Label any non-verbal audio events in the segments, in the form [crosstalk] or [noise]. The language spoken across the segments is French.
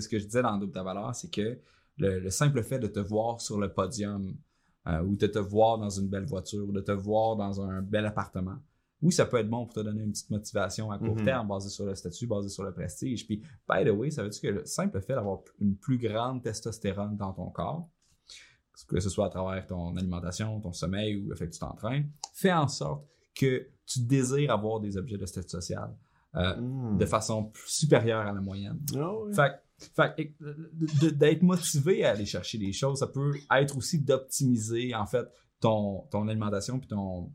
c'est ce que je disais dans Double ta valeur, c'est que le, le simple fait de te voir sur le podium euh, ou de te voir dans une belle voiture ou de te voir dans un bel appartement, oui, ça peut être bon pour te donner une petite motivation à court Mhm. terme basée sur le statut, basée sur le prestige. Puis, by the way, ça veut dire que le simple fait d'avoir une plus grande testostérone dans ton corps, que ce soit à travers ton alimentation, ton sommeil ou le fait que tu t'entraînes, fait en sorte que tu désires avoir des objets de statut social euh, Hmm. de façon supérieure à la moyenne. Ah ouais. Fait, fait d'être motivé à aller chercher des choses, ça peut être aussi d'optimiser en fait ton, ton alimentation puis ton,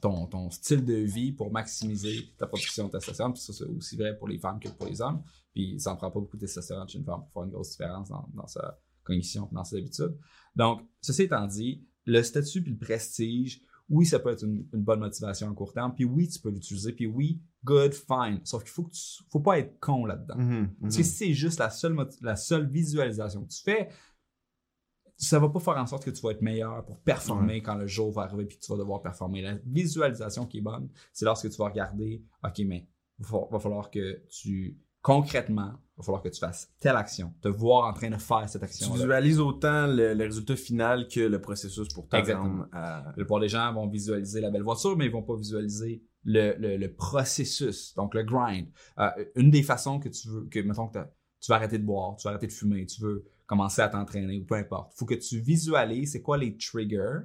ton, style de vie pour maximiser ta production de testostérone. Puis ça, c'est aussi vrai pour les femmes que pour les hommes. Puis ça en prend pas beaucoup de testostérone chez une femme pour faire une grosse différence dans, dans sa cognition dans ses habitudes. Donc, ceci étant dit, le statut puis le prestige, oui, ça peut être une, une bonne motivation à court terme. Puis oui, tu peux l'utiliser. Puis oui, good, fine. Sauf qu'il faut que tu, faut pas être con là-dedans. Mhm, Parce que mhm. si c'est juste la seule, la seule visualisation que tu fais, ça va pas faire en sorte que tu vas être meilleur pour performer quand le jour va arriver puis que tu vas devoir performer. La visualisation qui est bonne, c'est lorsque tu vas regarder, OK, mais va, fa- va falloir que tu, concrètement, va falloir que tu fasses telle action, te voir en train de faire cette Tu action. visualises autant le, le résultat final que le processus pour t'attendre à... La plupart des gens vont visualiser la belle voiture, mais ils vont pas visualiser le, le- le processus, donc le grind. Euh, une des façons que tu veux, que mettons que tu vas arrêter de boire, tu vas arrêter de fumer, tu veux commencer à t'entraîner ou peu importe, faut que tu visualises c'est quoi les triggers,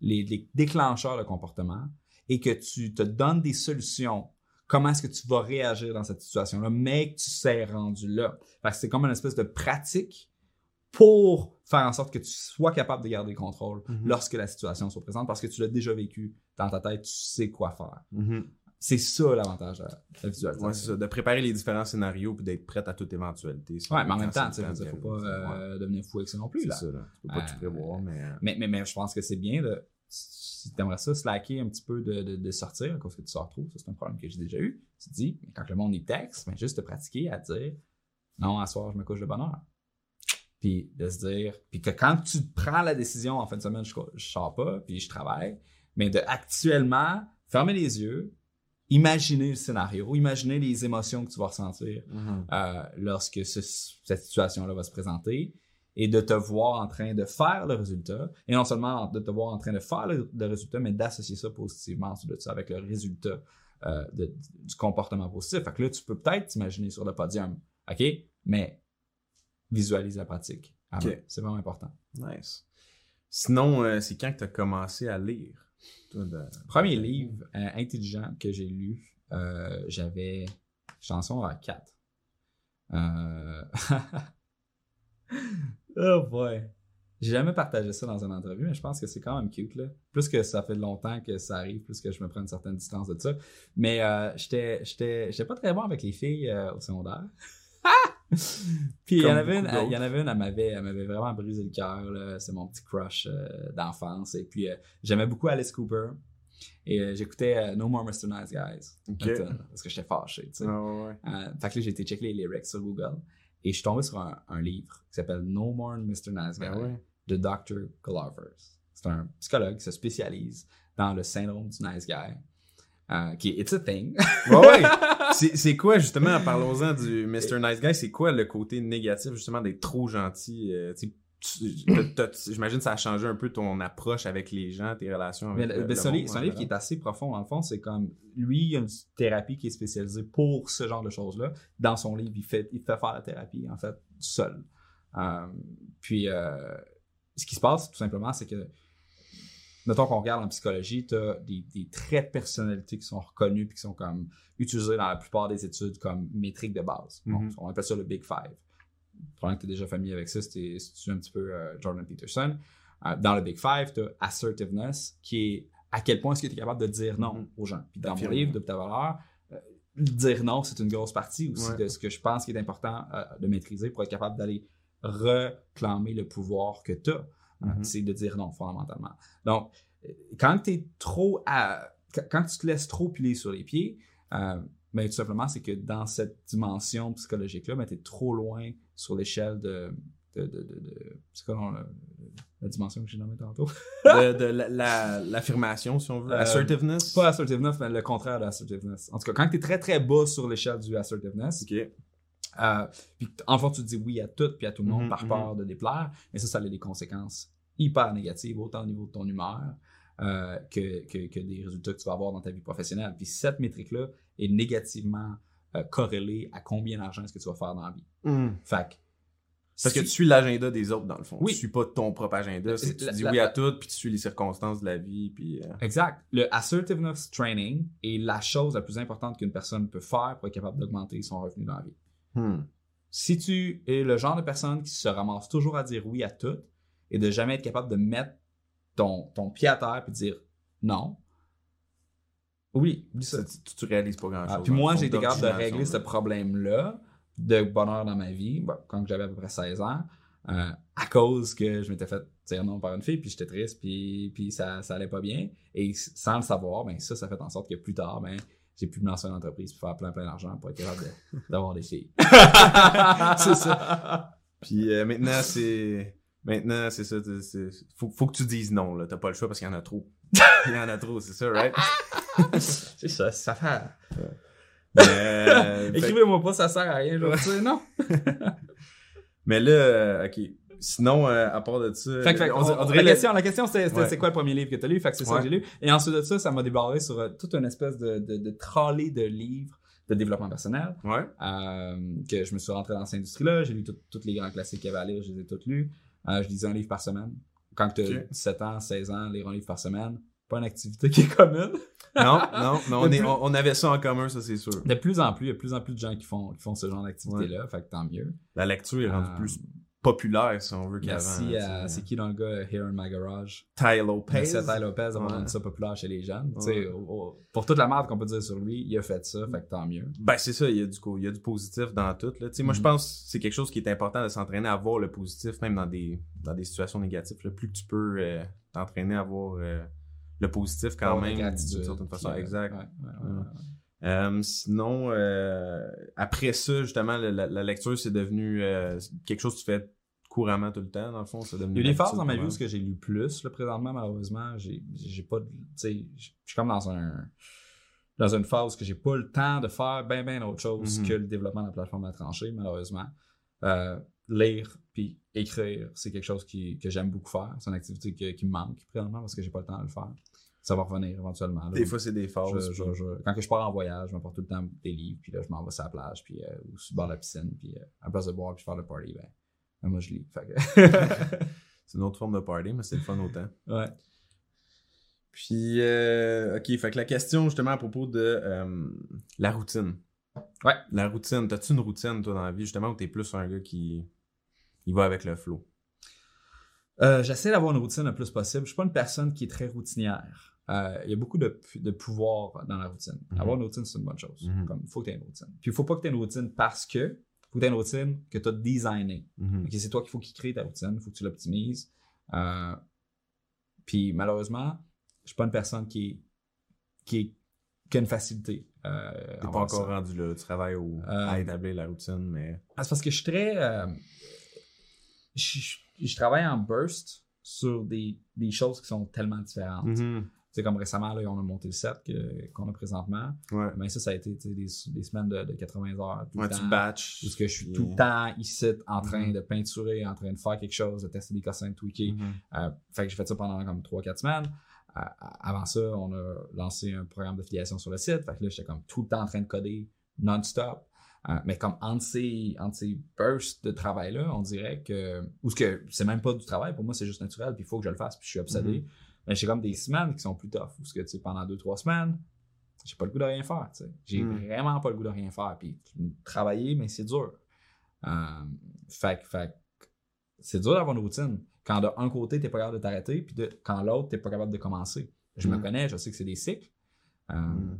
les, les déclencheurs de comportement et que tu te donnes des solutions. Comment est-ce que tu vas réagir dans cette situation-là, mais que tu sais rendu là. Parce que c'est comme une espèce de pratique pour faire en sorte que tu sois capable de garder le contrôle Mhm. lorsque la situation se présente parce que tu l'as déjà vécu dans ta tête, tu sais quoi faire. Mhm. C'est ça l'avantage de la, visualisation. Ouais, c'est ça. De préparer les différents scénarios puis d'être prête à toute éventualité. Ouais, mais en même temps, veux dire, faut pas euh, devenir fou avec ça non plus. C'est Là. ça, là. Tu peux pas Euh, tout prévoir, mais... euh, Mais, mais, mais je pense que c'est bien de, si tu aimerais ça, slacker un petit peu de, de, de sortir, parce que tu sors trop, ça c'est un problème que j'ai déjà eu. Tu te dis, mais quand le monde est texte, mais juste de pratiquer à dire, non, à soir, je me couche de bonne heure. Puis de se dire, puis que quand tu prends la décision en fin de semaine, je, je sors pas, puis je travaille, mais de actuellement fermer les yeux, imaginer le scénario, imaginer les émotions que tu vas ressentir mhm. euh, lorsque ce- cette situation-là va se présenter et de te voir en train de faire le résultat et non seulement de te voir en train de faire le, le résultat, mais d'associer ça positivement ensuite de ça avec le résultat euh, de- du comportement positif. Fait que là, tu peux peut-être t'imaginer sur le podium, OK? Mais visualise la pratique. Ah ouais, c'est vraiment important. Nice. Sinon, euh, c'est quand que tu as commencé à lire? Toi, de... Premier livre euh, intelligent que j'ai lu, j'avais chanson à 4. [laughs] Oh boy. J'ai jamais partagé ça dans une entrevue, mais je pense que c'est quand même cute. Là. Plus que ça fait longtemps que ça arrive, plus que je me prends une certaine distance de ça. Mais euh, j'étais j'étais j'étais pas très bon avec les filles euh, au secondaire. [laughs] Puis il y en avait une, il y en avait une, elle m'avait, elle m'avait vraiment brisé le cœur. là. C'est mon petit crush euh, d'enfance. Et puis j'aimais beaucoup Alice Cooper. Et euh, j'écoutais euh, No More Mr. Nice Guys. Ok. la tune, Parce que j'étais fâché, tu sais. Ouais, ouais. Euh, fait que là, j'ai été checker les lyrics sur Google. Et je suis tombé sur un, un livre qui s'appelle No More Mr. Nice Guy Ah ouais. de Dr. Glover. C'est un psychologue qui se spécialise dans le syndrome du nice guy. euh, qui est It's a Thing. Ouais, ouais. [laughs] C'est quoi, justement, parlons-en du Mr. Nice Guy, c'est quoi le côté négatif, justement, d'être trop gentil? euh, J'imagine que ça a changé un peu ton approche avec les gens, tes relations Mais avec le- le, ben, le c'est un, livre, en qui est assez profond. Le fond, c'est comme lui, il a une thérapie qui est spécialisée pour ce genre de choses-là. Dans son livre, il fait, il fait faire la thérapie, en fait, seul. Euh, puis, euh, ce qui se passe, tout simplement, c'est que, mettons qu'on regarde en psychologie, tu as des, des traits de personnalité qui sont reconnus puis qui sont comme utilisés dans la plupart des études comme métriques de base. Mhm. on appelle ça le Big Five. Probablement que tu es déjà familier avec ça si tu étudies un petit peu euh, Jordan Peterson. Euh, dans le Big Five, tu as assertiveness, qui est à quel point est-ce que tu es capable de dire non Mhm. aux gens. Puis dans mon livre, de ta valeur, euh, dire non, c'est une grosse partie aussi Ouais. de ce que je pense qui est important de maîtriser pour être capable d'aller réclamer le pouvoir que tu as. Mhm. C'est de dire non, fondamentalement. Donc, quand tu es trop à- quand- quand tu te laisses trop piler sur les pieds, euh, ben, tout simplement, c'est que dans cette dimension psychologique-là, ben, tu es trop loin sur l'échelle de, de, de, de, de- c'est quoi le- la dimension que j'ai nommée tantôt? [laughs] de, de la- la- l'affirmation, si on veut. Euh, Assertiveness? Pas assertiveness, mais le contraire de assertiveness. En tout cas, quand tu es très très bas sur l'échelle du assertiveness, Ok. Euh, puis en fait, tu te dis oui à tout puis à tout le monde Mhm, par mhm. peur de déplaire, mais ça, ça a des conséquences hyper négatives, autant au niveau de ton humeur euh, que, que, que des résultats que tu vas avoir dans ta vie professionnelle. Puis cette métrique-là est négativement euh, corrélée à combien d'argent est-ce que tu vas faire dans la vie. Fait que, Parce que tu suis l'agenda des autres, dans le fond. Oui. Tu suis pas ton propre agenda. c'est que Tu La- dis la- oui à la- tout, puis tu suis les circonstances de la vie, puis... euh, Exact. Le assertiveness training est la chose la plus importante qu'une personne peut faire pour être capable d'augmenter son revenu dans la vie. hmm. Si tu es le genre de personne qui se ramasse toujours à dire oui à tout et de jamais être capable de mettre ton, ton pied à terre et de dire non, oublie, oublie ça. Tu, tu réalises pas grand-chose. Ah, puis le moi, j'ai été capable de régler ce là. problème-là de bonheur dans ma vie, bon, quand j'avais à peu près 16 ans, euh, à cause que je m'étais fait dire non par une fille, puis j'étais triste, puis, puis ça, ça allait pas bien. Et sans le savoir, ben ça, ça fait en sorte que plus tard, ben j'ai pu me lancer une entreprise pour faire plein plein d'argent pour être capable de- [laughs] d'avoir des filles. [laughs] c'est ça. Puis euh, maintenant, c'est... Maintenant, c'est ça. Faut, faut que tu dises non, là. T'as pas le choix parce qu'il y en a trop. Il y en a trop, c'est ça, right? [laughs] C'est ça, ça fait. [laughs] Euh, [laughs] Écrivez-moi pas, ça sert à rien, je vais dire non. mais là, euh, OK. Sinon, euh, à part de ça... Fait fait on, on- on dirait la, le- question, la question, c'était Ouais. c'est quoi le premier livre que tu as lu? Fait que c'est ça Ouais. que j'ai lu. Et ensuite de ça, ça m'a débarré sur euh, toute une espèce de, de, de trolley de livres de développement personnel. Ouais. euh, que je me suis rentré dans cette industrie-là. J'ai lu tous les grands classiques qu'il y avait à lire, je les ai tous lus. Euh, je lisais un livre par semaine. Quand tu as Ok. 17 ans, 16 ans, lire un livre par semaine, pas une activité [laughs] qui est commune. Non, non, mais on, De est, plus- on, avait ça en commun, ça, c'est sûr. De plus en plus, il y a de plus en plus de gens qui font, qui font ce genre d'activité-là, fait que tant mieux. La lecture est rendue Euh, plus populaire, si on veut, qu'avant. Merci c'est qui dans le gars Here in My Garage? Ty Lopez. Merci à Ty Lopez d'avoir Ouais. rendu ça populaire chez les jeunes. Ouais. pour toute la merde qu'on peut dire sur lui, il a fait ça, fait que tant mieux. Ben, c'est ça, il y, a du, il y a du positif dans tout. Là. Moi, je Mhm. pense que c'est quelque chose qui est important de s'entraîner à voir le positif, même dans des, dans des situations négatives. là. Plus que tu peux euh, t'entraîner à voir euh, le positif quand de la même, d'une certaine façon. exact. ouais. Euh, sinon, euh, après ça, justement, la, la- la lecture, c'est devenu euh, quelque chose que tu fais couramment tout le temps, dans le fond. Devenu Il y a des phases dans ma vie où que j'ai lu plus, là, présentement, malheureusement, j'ai pas, de- tu sais, je suis comme dans un dans une phase que j'ai pas le temps de faire ben ben autre chose Mhm. que le développement de la plateforme à trancher, malheureusement. Euh, lire puis écrire, c'est quelque chose qui, que j'aime beaucoup faire. C'est une activité que- qui me manque présentement parce que j'ai pas le temps de le faire. Ça va revenir éventuellement. là. Des fois, c'est des phases. Je- je- je- quand que je pars en voyage, je m'apporte tout le temps des livres, puis là, je m'en vais sur la plage, puis euh, ou sur le bord de la piscine, puis euh, à la place de boire, puis faire le party, ben, ben, moi, je lis. Que- [laughs] C'est une autre forme de party, mais c'est le fun autant. ouais. Puis, euh, ok, fait que la question justement à propos de euh, la routine. Ouais. La routine, t'as-tu une routine toi dans la vie justement où t'es plus un gars qui il va avec le flow? Euh, J'essaie d'avoir une routine le plus possible. Je suis pas une personne qui est très routinière. Euh, Il y a beaucoup de, pouvoir dans la routine. Mhm. Avoir une routine, c'est une bonne chose. Mhm. Comme, il faut que tu aies une routine. Puis il faut pas que tu aies une routine parce que faut que tu aies une routine que tu as designée. Mhm. Ok, c'est toi qu'il faut qu'il crée ta routine, il faut que tu l'optimises. Euh, puis malheureusement, je suis pas une personne qui qui, qui a une facilité. Euh, T'es pas encore ça. rendu là, tu travailles au, Euh, à établir la routine, mais. Ah, c'est parce que je suis très. je, je- je travaille en burst sur des, des choses qui sont tellement différentes. C'est comme récemment, là, on a monté le set qu'on a présentement. Ouais. Mais ça, ça a été sais, des, des semaines de, de 80 heures. Tout Ouais, le temps, batches. Où est-ce que je suis tout le temps ici en train Mhm. de peinturer, en train de faire quelque chose, de tester des cossins, de tweaker. Mhm. Euh, fait que j'ai fait ça pendant comme 3-4 semaines. Euh, avant ça, on a lancé un programme d'affiliation sur le site. Fait que là, j'étais comme tout le temps en train de coder non-stop. Euh, mais comme entre ces, entre ces bursts de travail-là, on dirait que. Ou ce que c'est même pas du travail, pour moi, c'est juste naturel, puis il faut que je le fasse, puis je suis obsédé. Mais j'ai comme des semaines qui sont plus tough. Ou ce que, tu sais, pendant 2-3 semaines, j'ai pas le goût de rien faire, tu sais. J'ai Mm. vraiment pas le goût de rien faire. Puis travailler, mais c'est dur. Euh, fait, c'est dur d'avoir une routine. Quand de un côté, t'es pas capable de t'arrêter, puis de, quand l'autre, t'es pas capable de commencer. Je me Mm. connais, je sais que c'est des cycles. Euh, Mm.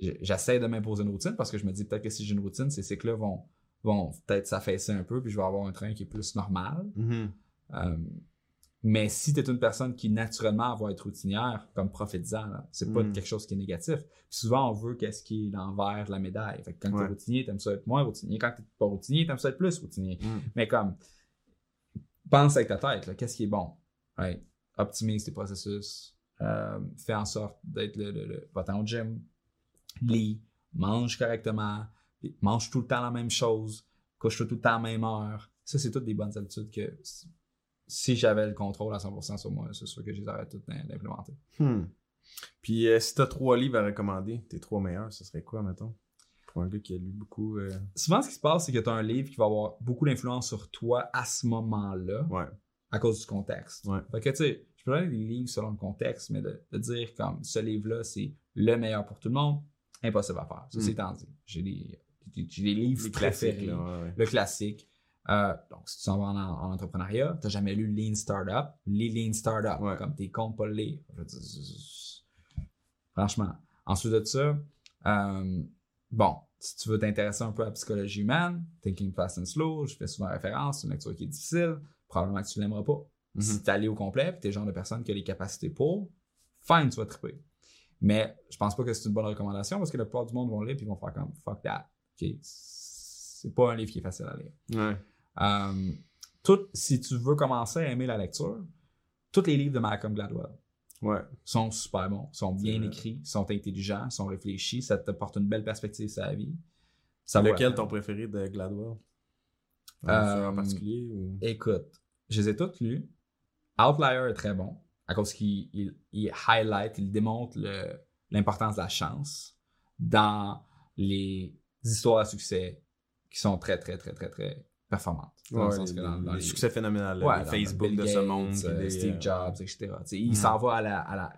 j- J'essaie de m'imposer une routine parce que je me dis peut-être que si j'ai une routine, ces cycles-là vont, vont peut-être s'affaisser un peu, puis je vais avoir un train qui est plus normal. Euh, mais si tu es une personne qui naturellement va être routinière, comme prophétisant, c'est pas Mm. quelque chose qui est négatif. Puis souvent, on veut qu'est-ce qui est l'envers de la médaille. Fait que quand Ouais. t'es routinier, t'aimes ça être moins routinier. Quand t'es pas routinier, t'aimes ça être plus routinier. Mhm. Mais comme, pense avec ta tête, qu'est-ce qui est bon? Ouais. Optimise tes processus. Euh, fais en sorte d'être le, le, le va-t'en au gym. Lis. Mange correctement. Mange tout le temps la même chose. couche-toi tout le temps à la même heure. Ça, c'est toutes des bonnes habitudes que si- j'avais le contrôle à 100% sur moi, c'est sûr que je les aurais toutes d'implémenter. Hmm. Puis euh, si t'as trois livres à recommander, tes trois meilleurs, ce serait quoi, mettons? Pour un gars qui a lu beaucoup. euh, Souvent, ce qui se passe, c'est que tu as un livre qui va avoir beaucoup d'influence sur toi à ce moment-là, Ouais. à cause du contexte. Ouais. Fait que, tu sais, je peux donner des livres selon le contexte, mais de, de dire comme ce livre-là, c'est le meilleur pour tout le monde, impossible à faire. Ça, Mm. c'est dit. J'ai des, livres Les préférés. classiques, là. ouais, ouais. Le classique. Euh, donc, si tu t'en vas en, en entrepreneuriat, tu n'as jamais lu Lean Startup, lis Lean Startup, Ouais. comme tes comptes pas le lire. Franchement. Ensuite de ça, euh, bon, si tu veux t'intéresser un peu à la psychologie humaine, Thinking Fast and Slow, je fais souvent référence, c'est une lecture qui est difficile, probablement que tu l'aimeras pas. Mhm. Si tu allé au complet, tu es le genre de personne qui a les capacités pour, fine, tu vas triper. Mais je pense pas que c'est une bonne recommandation parce que la plupart du monde vont lire ils vont faire comme fuck that. OK? C'est pas un livre qui est facile à lire. Ouais. Euh, tout, si tu veux commencer à aimer la lecture, tous les livres de Malcolm Gladwell Ouais. sont super bons, sont bien écrits, sont intelligents, sont réfléchis, ça te porte une belle perspective sur la vie. Ça Lequel ton préféré de Gladwell? Euh, en particulier? Ou... Écoute, je les ai toutes lues. Outlier est très bon, à cause qu'il il, il highlight, il démontre l'importance de la chance dans les histoires à succès qui sont très, très, très, très, très performantes. Dans le Ouais, sens les, que dans- dans les les- succès phénoménal, Ouais, Facebook Bill de ce monde. euh, des, Steve euh, Jobs, etc. Tu sais, il Mm. s'en va à la, à la-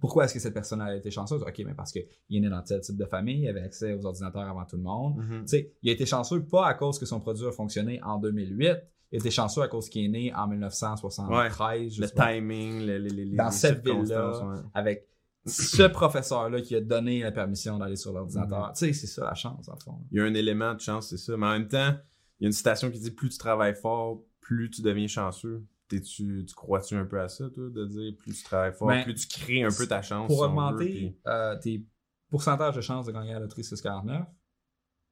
Pourquoi est-ce que cette personne a été chanceuse? OK, mais parce qu'il est né dans tel type de famille, il avait accès aux ordinateurs avant tout le monde. Mhm. Tu sais, il a été chanceux pas à cause que son produit a fonctionné en 2008, il a été chanceux à cause qu'il est né en 1973, je Le pas, timing, le- les, les, les Dans les cette ville-là. ouais. avec ce professeur-là qui a donné la permission d'aller sur l'ordinateur. Mhm. Tu sais, c'est ça la chance, en fond. Il y a un élément de chance, c'est ça. Mais en même temps, il y a une citation qui dit plus tu travailles fort, plus tu deviens chanceux. T'es-tu, tu crois-tu un peu à ça, toi, de dire plus tu travailles fort, Ben, plus tu crées un peu ta chance. Pour si on veut, augmenter puis- euh, tes pourcentages de chances de gagner à la loterie 649,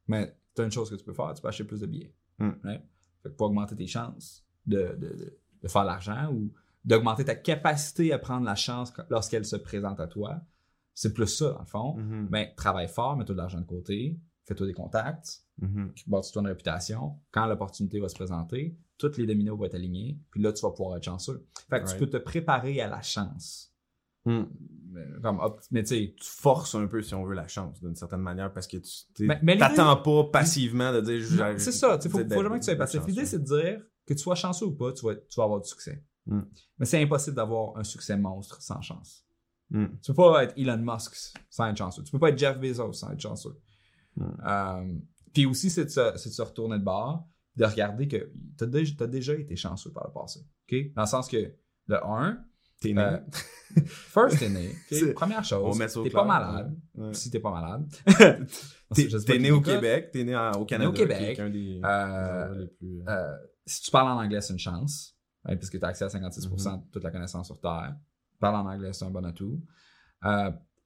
mais tu as une chose que tu peux faire, tu peux acheter plus de billets. Mm. Right? Fait que pour augmenter tes chances de, de, de, de faire de l'argent ou d'augmenter ta capacité à prendre la chance lorsqu'elle se présente à toi, c'est plus ça, dans le fond. Mhm. Ben, travaille fort, mets-toi de l'argent de côté, fais-toi des contacts, Mhm. bâtis-toi une réputation. Quand l'opportunité va se présenter, tous les dominos vont être alignés, puis là, tu vas pouvoir être chanceux. Fait que tu peux te préparer à la chance. Mm. Mais, Comme, mais tu Tu forces un peu, si on veut, la chance, d'une certaine manière, parce que tu t'attends pas passivement de dire. C'est ça, il faut, jamais que tu sois passif. L'idée, c'est de dire que tu sois chanceux ou pas, tu vas, tu vas avoir du succès. Mm. Mais c'est impossible d'avoir un succès monstre sans chance. Mm. Tu peux pas être Elon Musk sans être chanceux. Tu peux pas être Jeff Bezos sans être chanceux. Mm. Euh, puis aussi, c'est de, se, de se retourner de bord, de regarder que tu as, déjà, déjà été chanceux par le passé. Dans le sens que, de un, T'es né. euh, [laughs] first, t'es né. Première chose, t'es pas malade. ouais. Si t'es pas malade. [laughs] T'es né au. Québec, t'es né au Canada. au Québec. qui est un des Euh, plus. Euh, si tu parles en anglais, c'est une chance, hein, puisque tu as accès à 56% Mm-hmm. de toute la connaissance sur Terre. Parler en anglais, c'est un bon atout.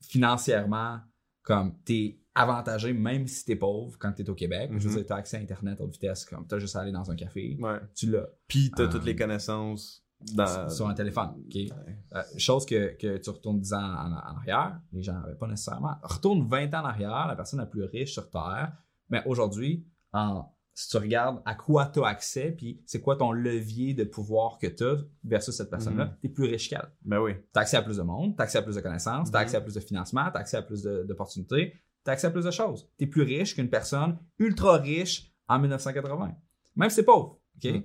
Financièrement, comme t'es avantagé, même si t'es pauvre, quand t'es au Québec. Je veux Mhm. dire, t'as accès à Internet haute vitesse, comme t'as juste à aller dans un café, Ouais. tu l'as Puis t'as Euh, toutes les connaissances dans. sur un téléphone. ok? Ouais. Euh, chose que, que tu retournes 10 ans en, en arrière, les gens n'avaient pas nécessairement. Retourne 20 ans en arrière, la personne la plus riche sur Terre. Mais aujourd'hui, en- si tu regardes à quoi tu as accès, puis c'est quoi ton levier de pouvoir que tu as versus cette personne-là, Mhm. tu es plus riche qu'elle. Ben oui. Tu as accès à plus de monde, tu as accès à plus de connaissances, tu as Mhm. accès à plus de financement, tu as accès à plus d'opportunités, tu accès à plus de choses. Tu es plus riche qu'une personne ultra riche en 1980. Même si c'est pauvre. OK? Mhm.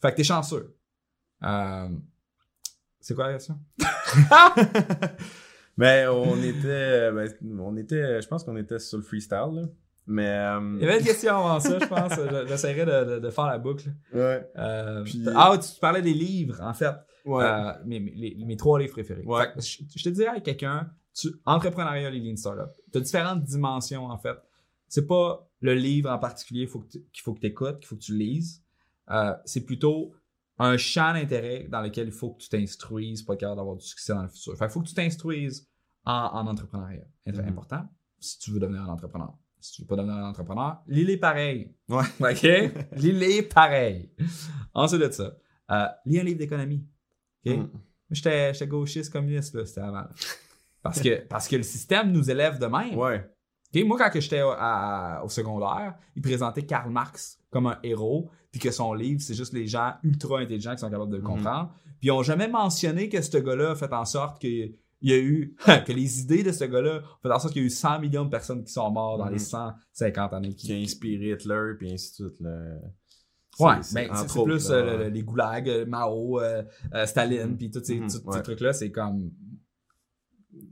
Fait que tu es chanceux. Euh, c'est quoi la question? Mais [laughs] [laughs] on était. ben, on était. Je pense qu'on était sur le freestyle, là. Mais. euh, Il y avait une question avant ça, je pense. Je- J'essaierai de, de- de faire la boucle. Ouais. Euh, Puis- Ah, tu parlais des livres, en fait. Ouais. Euh, mes, mes- les- mes trois livres préférés. Ouais. Fait que je, je te dirais à quelqu'un, tu, entrepreneuriat et lean startup, tu as différentes dimensions, en fait. C'est pas le livre en particulier qu'il faut que tu écoutes, qu'il faut que tu lises. Euh, c'est plutôt un champ d'intérêt dans lequel il faut que tu t'instruises pour être capable d'avoir du succès dans le futur. Fait qu'il faut que tu t'instruises en, en entrepreneuriat. C'est Mhm. important si tu veux devenir un entrepreneur. Si tu veux pas devenir un entrepreneur, lis-les pareil. Ouais. OK? [laughs] lis-les pareil. Ensuite de ça, euh, lis un livre d'économie. OK? Mm. J'étais gauchiste communiste, là, c'était avant. Parce que, parce que le système nous élève de même. Ouais. Moi, quand j'étais au- secondaire, ils présentaient Karl Marx comme un héros, puis que son livre, c'est juste les gens ultra intelligents qui sont capables de le Mhm. comprendre. Puis ils ont jamais mentionné que ce gars-là a fait en sorte que il y a eu [laughs] que les idées de ce gars-là ont fait en sorte qu'il y a eu 100 millions de personnes qui sont mortes dans Mhm. les 150 années Qui a inspiré Hitler, puis ainsi de suite. Ouais, mais c'est- c'est plus euh, le- les goulags, euh, Mao, euh, Staline, Mhm. puis tous ces, Mhm, trucs-là, c'est comme...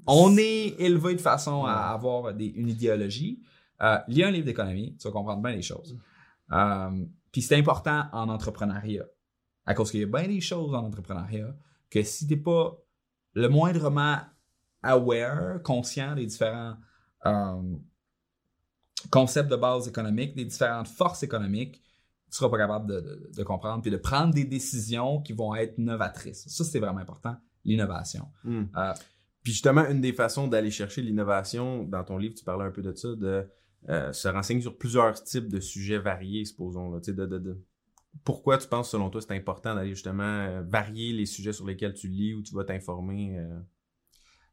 On est élevé de façon à avoir des, une idéologie. Euh, lis un livre d'économie, tu vas comprendre bien les choses. Euh, puis c'est important en entrepreneuriat. À cause qu'il y a bien des choses en entrepreneuriat que si t'es pas le moindrement aware, conscient des différents euh, concepts de base économique, des différentes forces économiques, tu seras pas capable de, de- de comprendre puis de prendre des décisions qui vont être novatrices. Ça, c'est vraiment important, l'innovation. Hmm. Euh, Puis justement, une des façons d'aller chercher l'innovation, dans ton livre, tu parlais un peu de ça, de euh, se renseigner sur plusieurs types de sujets variés, supposons. Là, de, de, de- Pourquoi tu penses, selon toi, c'est important d'aller justement euh, varier les sujets sur lesquels tu lis ou tu vas t'informer? euh?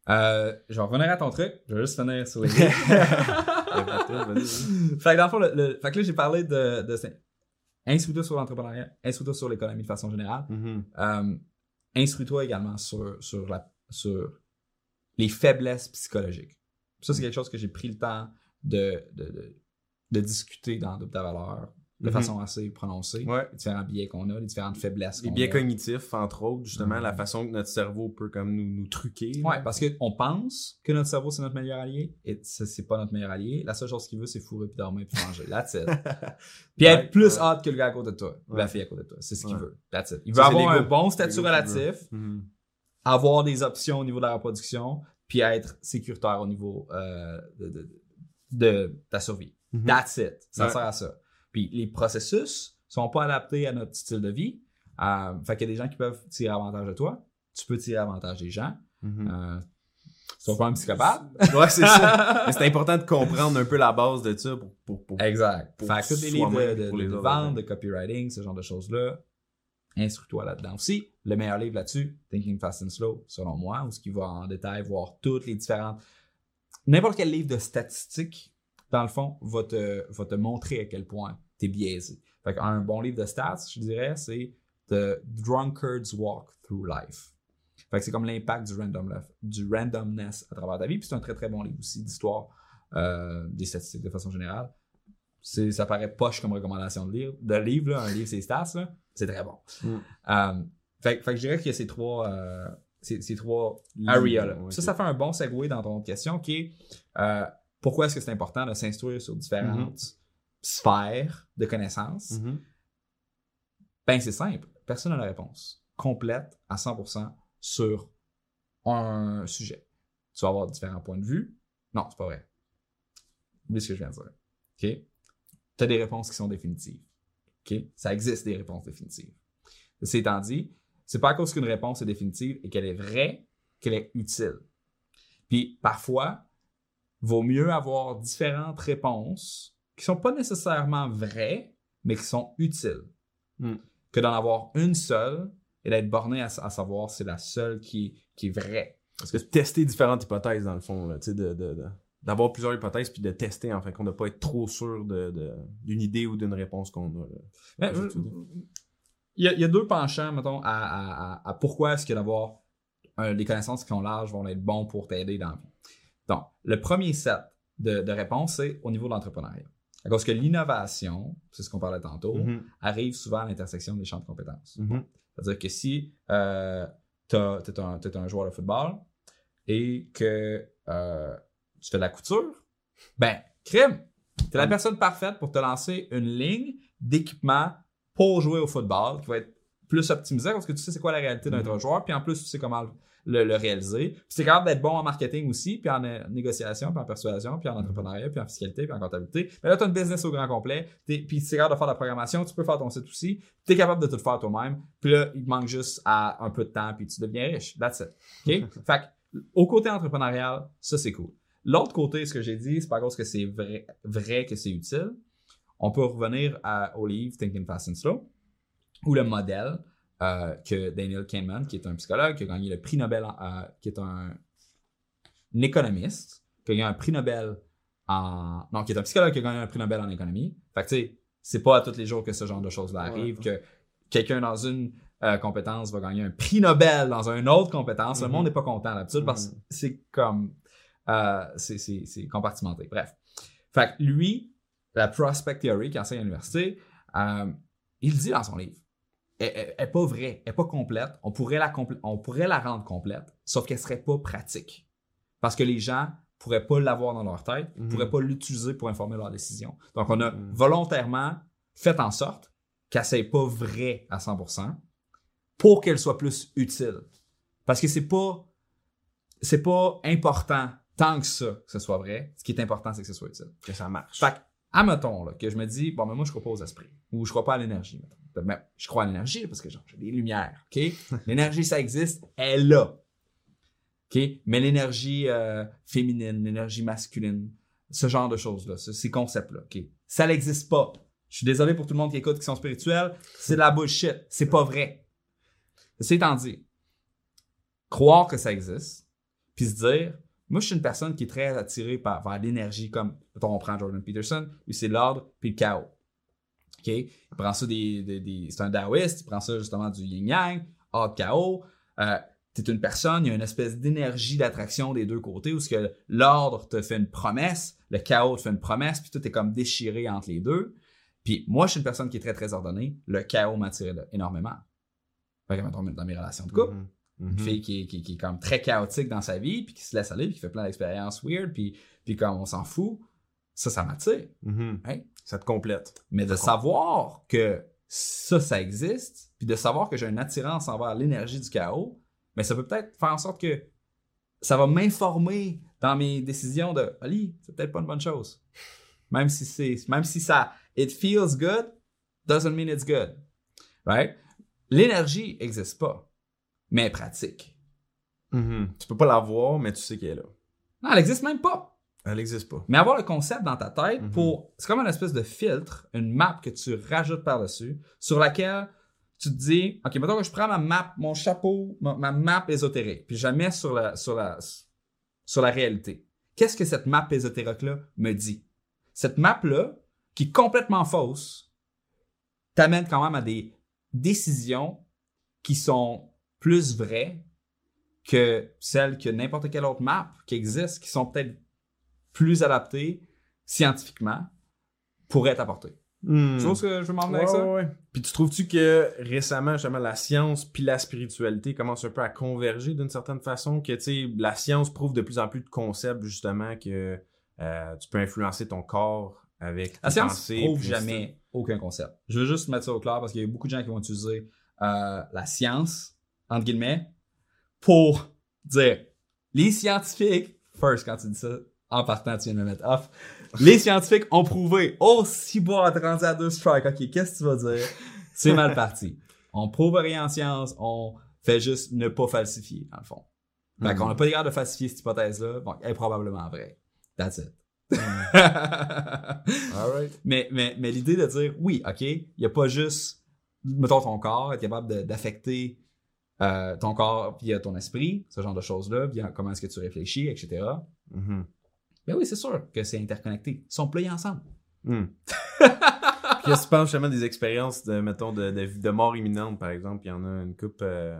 euh, je vais revenir à ton truc. Je vais juste finir sur les [laughs] [laughs] fait que dans le fond, le, le- fait que là, j'ai parlé de, de instruis-toi sur l'entrepreneuriat, instruis-toi sur l'économie de façon générale. Mhm. Euh, instruis-toi également sur, sur, la, sur les faiblesses psychologiques. Ça, c'est quelque chose que j'ai pris le temps de, de, de, de discuter dans Double ta valeur de Mhm. façon assez prononcée. Ouais. Les différents biais qu'on a, les différentes faiblesses Les biais a. cognitifs, entre autres, justement, Mhm. la façon que notre cerveau peut comme nous, nous truquer. Ouais, parce qu'on pense que notre cerveau, c'est notre meilleur allié, et c'est pas notre meilleur allié. La seule chose qu'il veut, c'est fourrer, puis dormir, puis manger. That's it. [laughs] Puis Ouais, être plus ouais. hâte que le gars à côté de toi, la fille à côté de toi. C'est ce qu'il veut. That's it. Il veut avoir un bon statut veut. Avoir des options au niveau de la reproduction, puis être sécuritaire au niveau euh, de, de, de ta survie. Mhm. That's it. Ça Ouais. sert à ça. Puis les processus sont pas adaptés à notre style de vie. Euh, fait qu'il y a des gens qui peuvent tirer avantage de toi. Tu peux tirer avantage des gens. Mhm. Euh, tu vas pas un psychopathe. [laughs] Ouais, c'est ça. [laughs] Mais c'est important de comprendre un peu la base de ça pour. pour, pour... Exact. Pour Fait que tous les livres de, de, de autres, vente, de copywriting, ce genre de choses-là, instruis-toi là-dedans aussi. Le meilleur livre là-dessus, Thinking Fast and Slow, selon moi, où ce qui va en détail voir toutes les différentes. N'importe quel livre de statistiques, dans le fond, va te, va te montrer à quel point tu es biaisé. Fait qu'un bon livre de stats, je dirais, c'est The Drunkard's Walk Through Life. Fait que c'est comme l'impact du, random, du randomness à travers ta vie. Puis c'est un très très bon livre aussi d'histoire euh, des statistiques de façon générale. C'est, ça paraît poche comme recommandation de livre. De livre, là, un livre, c'est stats, là, c'est très bon. Mm. Euh, fait, fait que je dirais qu'il y a ces trois, euh, ces, ces trois areas là. ouais, ça, ça fait un bon segue dans ton question qui est euh, pourquoi est-ce que c'est important de s'instruire sur différentes sphères de connaissances? Mhm. Ben, c'est simple. Personne n'a la réponse complète à 100% sur un sujet. Tu vas avoir différents points de vue. Non, c'est pas vrai. Oublie ce que je viens de dire. OK? Tu as des réponses qui sont définitives. OK? Ça existe des réponses définitives. Ceci étant dit, c'est pas à cause qu'une réponse est définitive et qu'elle est vraie qu'elle est utile. Puis parfois, vaut mieux avoir différentes réponses qui sont pas nécessairement vraies, mais qui sont utiles, Hmm. que d'en avoir une seule et d'être borné à, à savoir c'est la seule qui, est- qui est vraie. Parce que tester différentes hypothèses, dans le fond, là, de, de, de- d'avoir plusieurs hypothèses puis de tester, en compte, de pas être trop sûr de, de- d'une idée ou d'une réponse qu'on a. là. Il, y a, il y a deux penchants, mettons, à, à- à- à pourquoi est-ce que d'avoir des connaissances qui sont larges vont être bons pour t'aider dans la vie. Donc, le premier set de, de réponses, c'est au niveau de l'entrepreneuriat. Parce que l'innovation, c'est ce qu'on parlait tantôt, Mhm. arrive souvent à l'intersection des champs de compétences. Mhm. C'est-à-dire que si euh, tu es un, joueur de football et que euh, tu fais de la couture, ben, crime, tu es la Mm. personne parfaite pour te lancer une ligne d'équipement pour jouer au football qui va être plus optimisée parce que tu sais c'est quoi la réalité d'un Mhm. autre joueur, puis en plus tu sais comment le, le réaliser. Puis tu es capable d'être bon en marketing aussi, puis en euh, négociation, puis en persuasion, puis en entrepreneuriat, puis en fiscalité, puis en comptabilité. Mais là, tu as une business au grand complet, puis tu es capable de faire de la programmation, tu peux faire ton site aussi, tu es capable de tout faire toi-même, puis là, il te manque juste à un peu de temps, puis tu deviens riche. That's it. OK? [laughs] fait que, au côté entrepreneurial, ça, c'est cool. L'autre côté, ce que j'ai dit, c'est pas cause que c'est vrai, vrai que c'est utile. On peut revenir à- au livre Thinking Fast and Slow, ou le modèle euh, que Daniel Kahneman, qui est un psychologue, qui a gagné le prix Nobel, en- euh, qui est un, un économiste, qui a gagné un prix Nobel en. Non, qui est un psychologue qui a gagné un prix Nobel en économie. Fait que, tu sais, c'est pas à tous les jours que ce genre de choses-là arrive, que quelqu'un dans une euh, compétence va gagner un prix Nobel dans une autre compétence. Le Mhm. monde n'est pas content d'habitude parce que Mhm. c'est comme. c'est compartimenté. Bref. Fait que lui, la Prospect Theory qui enseigne à l'université, euh, il dit dans son livre, elle, elle- elle est pas vraie, elle est pas complète. On pourrait la, complé- on pourrait la rendre complète, sauf qu'elle serait pas pratique. Parce que les gens pourraient pas l'avoir dans leur tête, Mhm. pourraient pas l'utiliser pour informer leurs décisions. Donc, on a Mhm. volontairement fait en sorte qu'elle soit pas vraie à 100% pour qu'elle soit plus utile. Parce que c'est pas, c'est pas important tant que ça que ce soit vrai. Ce qui est important, c'est que ce soit utile. Que ça marche. Fait admettons, là, que je me dis, bon, mais moi, je crois pas aux esprits. Ou je crois pas à l'énergie. mettons. Ben, je crois à l'énergie parce que genre, j'ai des lumières. OK? [laughs] l'énergie, ça existe. Elle est là. OK? Mais l'énergie euh, féminine, l'énergie masculine, ce genre de choses-là, ce- ces concepts-là, OK? Ça n'existe pas. Je suis désolé pour tout le monde qui écoute, qui sont spirituels. C'est de la bullshit. C'est pas vrai. C'est étant dit, croire que ça existe, puis se dire, moi, je suis une personne qui est très attirée par, l'énergie, comme, on prend Jordan Peterson, lui, c'est l'ordre puis le chaos. Il prend ça des, c'est un taoïste, il prend ça justement du yin-yang, ordre, chaos. Euh, t'es une personne, il y a une espèce d'énergie d'attraction des deux côtés où ce que l'ordre te fait une promesse, le chaos te fait une promesse, puis tout est comme déchiré entre les deux. Puis moi, je suis une personne qui est très, très ordonnée. Le chaos m'attire énormément. Fait que, dans mes relations de couple, Une Mhm. fille qui est, qui, qui est comme très chaotique dans sa vie, puis qui se laisse aller, puis qui fait plein d'expériences weird, puis, puis comme on s'en fout, ça, ça m'attire. Mhm. Hein? Ça te complète. Mais de savoir que ça, ça existe, puis de savoir que j'ai une attirance envers l'énergie du chaos, mais ça peut peut-être faire en sorte que ça va m'informer dans mes décisions de Ali, c'est peut-être pas une bonne chose. Même si c'est même si ça it feels good, doesn't mean it's good. Right? L'énergie existe pas, mais elle est pratique. Mhm. Tu peux pas la voir, mais tu sais qu'elle est là. Non, elle existe même pas. Elle existe pas. Mais avoir le concept dans ta tête Mhm. pour. C'est comme une espèce de filtre, une map que tu rajoutes par-dessus, sur laquelle tu te dis OK, maintenant que je prends ma map, mon chapeau, ma, ma map ésotérique, puis je la mets sur la, sur la, sur la réalité. Qu'est-ce que cette map ésotérique-là me dit? Cette map-là, qui est complètement fausse, t'amène quand même à des décisions qui sont plus vraies que celles que n'importe quelle autre map qui existe, qui sont peut-être plus adaptées scientifiquement pourraient t'apporter. Mhm. Tu vois ce que je veux m'en venir Ouais, avec ça? ouais. Puis tu trouves-tu que récemment, justement, la science puis la spiritualité commencent un peu à converger d'une certaine façon? Que, tu sais, la science prouve de plus en plus de concepts, justement, que euh, tu peux influencer ton corps avec La science pensées, prouve jamais aucun concept. Je veux juste mettre ça au clair parce qu'il y a beaucoup de gens qui vont utiliser euh, la science, entre guillemets, pour dire les scientifiques, first quand tu dis ça, en partant tu viens de me mettre off, les scientifiques ont prouvé, oh si bon, t'es rendu à deux strikes, ok, qu'est-ce que tu vas dire? C'est mal parti. On prouve rien en science, on fait juste ne pas falsifier, dans le fond. Fait Mhm. qu'on n'a pas l'air de falsifier cette hypothèse-là, bon, elle est probablement vraie. That's it. Alright. [laughs] Mais, mais, mais l'idée de dire, oui, OK, il n'y a pas juste, mettons, ton corps, être capable d'affecter euh, ton corps via ton esprit, ce genre de choses-là, via comment est-ce que tu réfléchis, etc. Mais oui, c'est sûr que c'est interconnecté. Ils sont pliés ensemble. Hmm. Qu'est-ce que tu penses justement des expériences de, mettons, de, de, de mort imminente, par exemple? Il y en a une coupe, euh,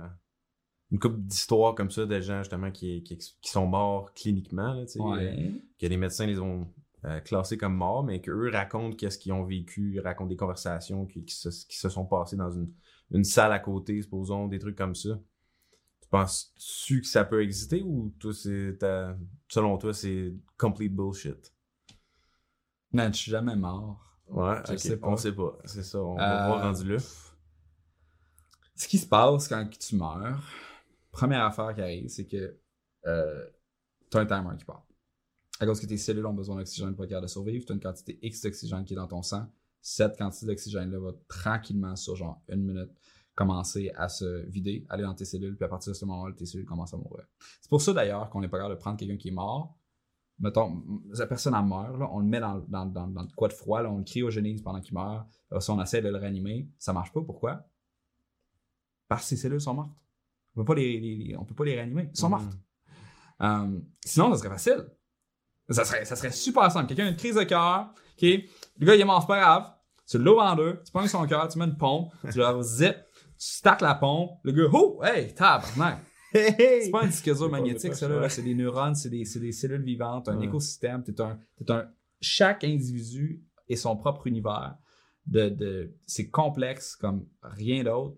une coupe d'histoires comme ça de gens justement qui, qui, qui sont morts cliniquement, là, tu sais, que les médecins les ont euh, classés comme morts, mais qu'eux racontent qu'est-ce qu'ils ont vécu, racontent des conversations qui, qui, se, qui se sont passées dans une, une salle à côté, supposons, des trucs comme ça. Tu penses-tu que ça peut exister ou toi, c'est selon toi, c'est complete bullshit? Man, je suis jamais mort. Ouais, Je ok, sais pas. on sait pas. C'est ça, on Euh, va voir rendu là. Ce qui se passe quand tu meurs, première affaire qui arrive, c'est que euh, tu as un timer qui part. À cause que tes cellules ont besoin d'oxygène pour être de survivre, tu as une quantité X d'oxygène qui est dans ton sang. Cette quantité d'oxygène-là va tranquillement, sur genre une minute, commencer à se vider, aller dans tes cellules, puis à partir de ce moment-là, tes cellules commencent à mourir. C'est pour ça d'ailleurs qu'on n'est pas capable de prendre quelqu'un qui est mort. Mettons, la personne en meurt, là, on le met dans, dans, dans, dans de quoi de froid, là, on le cryogénise pendant qu'il meurt. Ça, on essaie de le réanimer. Ça marche pas. Pourquoi? Parce que ces cellules sont mortes. On peut pas les, les- on peut pas les réanimer. Ils sont Mhm. mortes. Euh, sinon, ça serait facile. Ça serait, ça serait super simple. Quelqu'un a une crise de cœur, ok? Le gars, il est mort, c'est pas grave. Tu l'ouvres en deux, tu prends son cœur, tu mets une pompe, tu le zip, tu stacks la pompe, le gars, oh, hey, tabarnak! C'est pas un disque dur magnétique, ça, là, c'est des neurones, c'est des, des cellules vivantes, un Ouais. écosystème, t'es un, un, chaque individu est son propre univers. De, de, c'est complexe comme rien d'autre.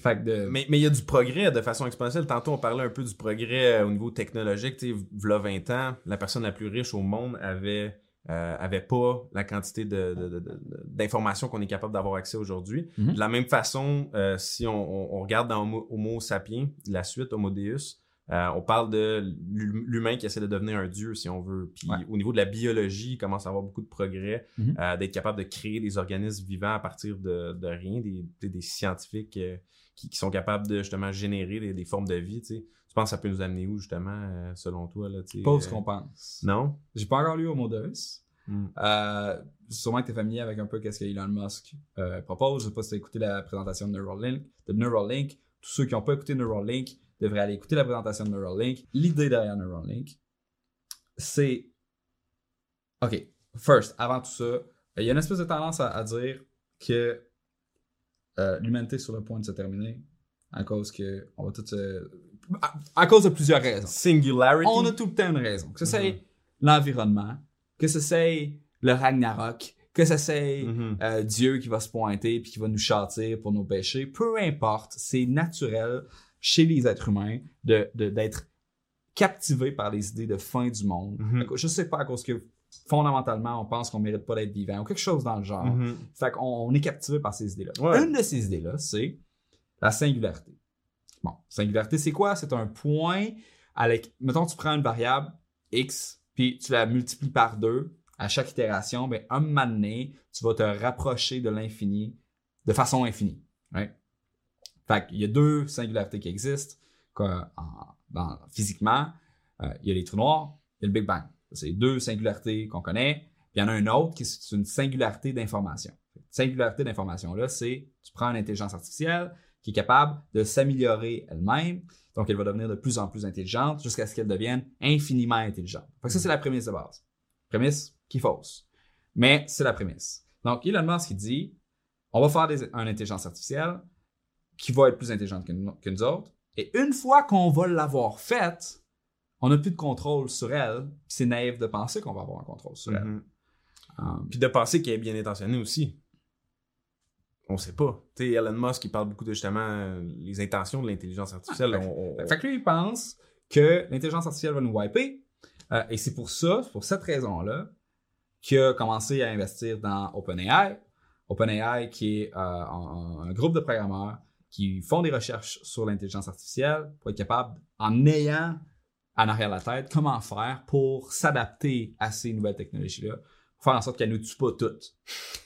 Fait que de, Mais mais il y a du progrès de façon exponentielle. Tantôt, on parlait un peu du progrès euh, au niveau technologique. Tu sais, v'là 20 ans, la personne la plus riche au monde avait, euh, avait pas la quantité de, de- de- de- d'informations qu'on est capable d'avoir accès aujourd'hui. Mhm. De la même façon, euh, si on, on- on regarde dans Homo, Homo sapiens, la suite Homo Deus, euh, on parle de l'hum- l'humain qui essaie de devenir un dieu, si on veut. Puis Ouais. au niveau de la biologie, il commence à avoir beaucoup de progrès, Mhm. euh, d'être capable de créer des organismes vivants à partir de, de rien, des, des, des scientifiques euh, qui, qui sont capables de justement générer des, des formes de vie. Tu sais. Tu penses que ça peut nous amener où, justement, selon toi? Là, tu sais, pas ce euh, qu'on pense. Non? J'ai pas encore lu Homo Deus. Euh, sûrement que tu es familier avec un peu qu'est-ce que Elon Musk propose. Je sais pas si tu as écouté la présentation de Neuralink. De Neuralink. Tous ceux qui n'ont pas écouté Neuralink devraient aller écouter la présentation de Neuralink. L'idée derrière Neuralink, c'est... OK, first, avant tout ça, il y a une espèce de tendance à, à dire que euh, l'humanité est sur le point de se terminer à cause que on va tout se... À, à cause de plusieurs raisons. Singularity? On a tout le temps une raison. Que ce soit Mhm. l'environnement, que ce soit le Ragnarok, que ce soit Mhm. euh, Dieu qui va se pointer puis qui va nous châtir pour nos péchés. Peu importe, c'est naturel chez les êtres humains de de- d'être captivé par les idées de fin du monde. Mhm. Je sais pas à cause que fondamentalement on pense qu'on mérite pas d'être vivant ou quelque chose dans le genre. Mhm. Fait qu'on on est captivé par ces idées-là. Ouais. Une de ces idées-là, c'est la singularité. Bon, singularité, c'est quoi? C'est un point avec, mettons, tu prends une variable x, puis tu la multiplies par deux à chaque itération, ben, un moment donné, tu vas te rapprocher de l'infini de façon infinie. Right? Fait qu'il y a deux singularités qui existent en- physiquement. Euh, il y a les trous noirs et le Big Bang. C'est deux singularités qu'on connaît. Il y en a une autre qui est une singularité d'information. Singularité d'information là, c'est tu prends une intelligence artificielle qui est capable de s'améliorer elle-même. Donc, elle va devenir de plus en plus intelligente jusqu'à ce qu'elle devienne infiniment intelligente. Fait que ça, c'est la prémisse de base. Prémisse qui est fausse. Mais c'est la prémisse. Donc, Elon Musk, il dit, on va faire des, une intelligence artificielle qui va être plus intelligente que nous, que nous autres. Et une fois qu'on va l'avoir faite, on n'a plus de contrôle sur elle. C'est naïf de penser qu'on va avoir un contrôle sur elle. Mhm. Um, Puis de penser qu'elle est bien intentionnée aussi. On sait pas. Tu sais, Elon Musk, il parle beaucoup de justement euh, les intentions de l'intelligence artificielle. Ah, on- on- Fait que lui, il pense que l'intelligence artificielle va nous wiper. Euh, et c'est pour ça, c'est pour cette raison-là, qu'il a commencé à investir dans OpenAI. OpenAI, qui est euh, un, un groupe de programmeurs qui font des recherches sur l'intelligence artificielle pour être capable, en ayant en arrière de la tête, comment faire pour s'adapter à ces nouvelles technologies-là, pour faire en sorte qu'elles ne nous tuent pas toutes.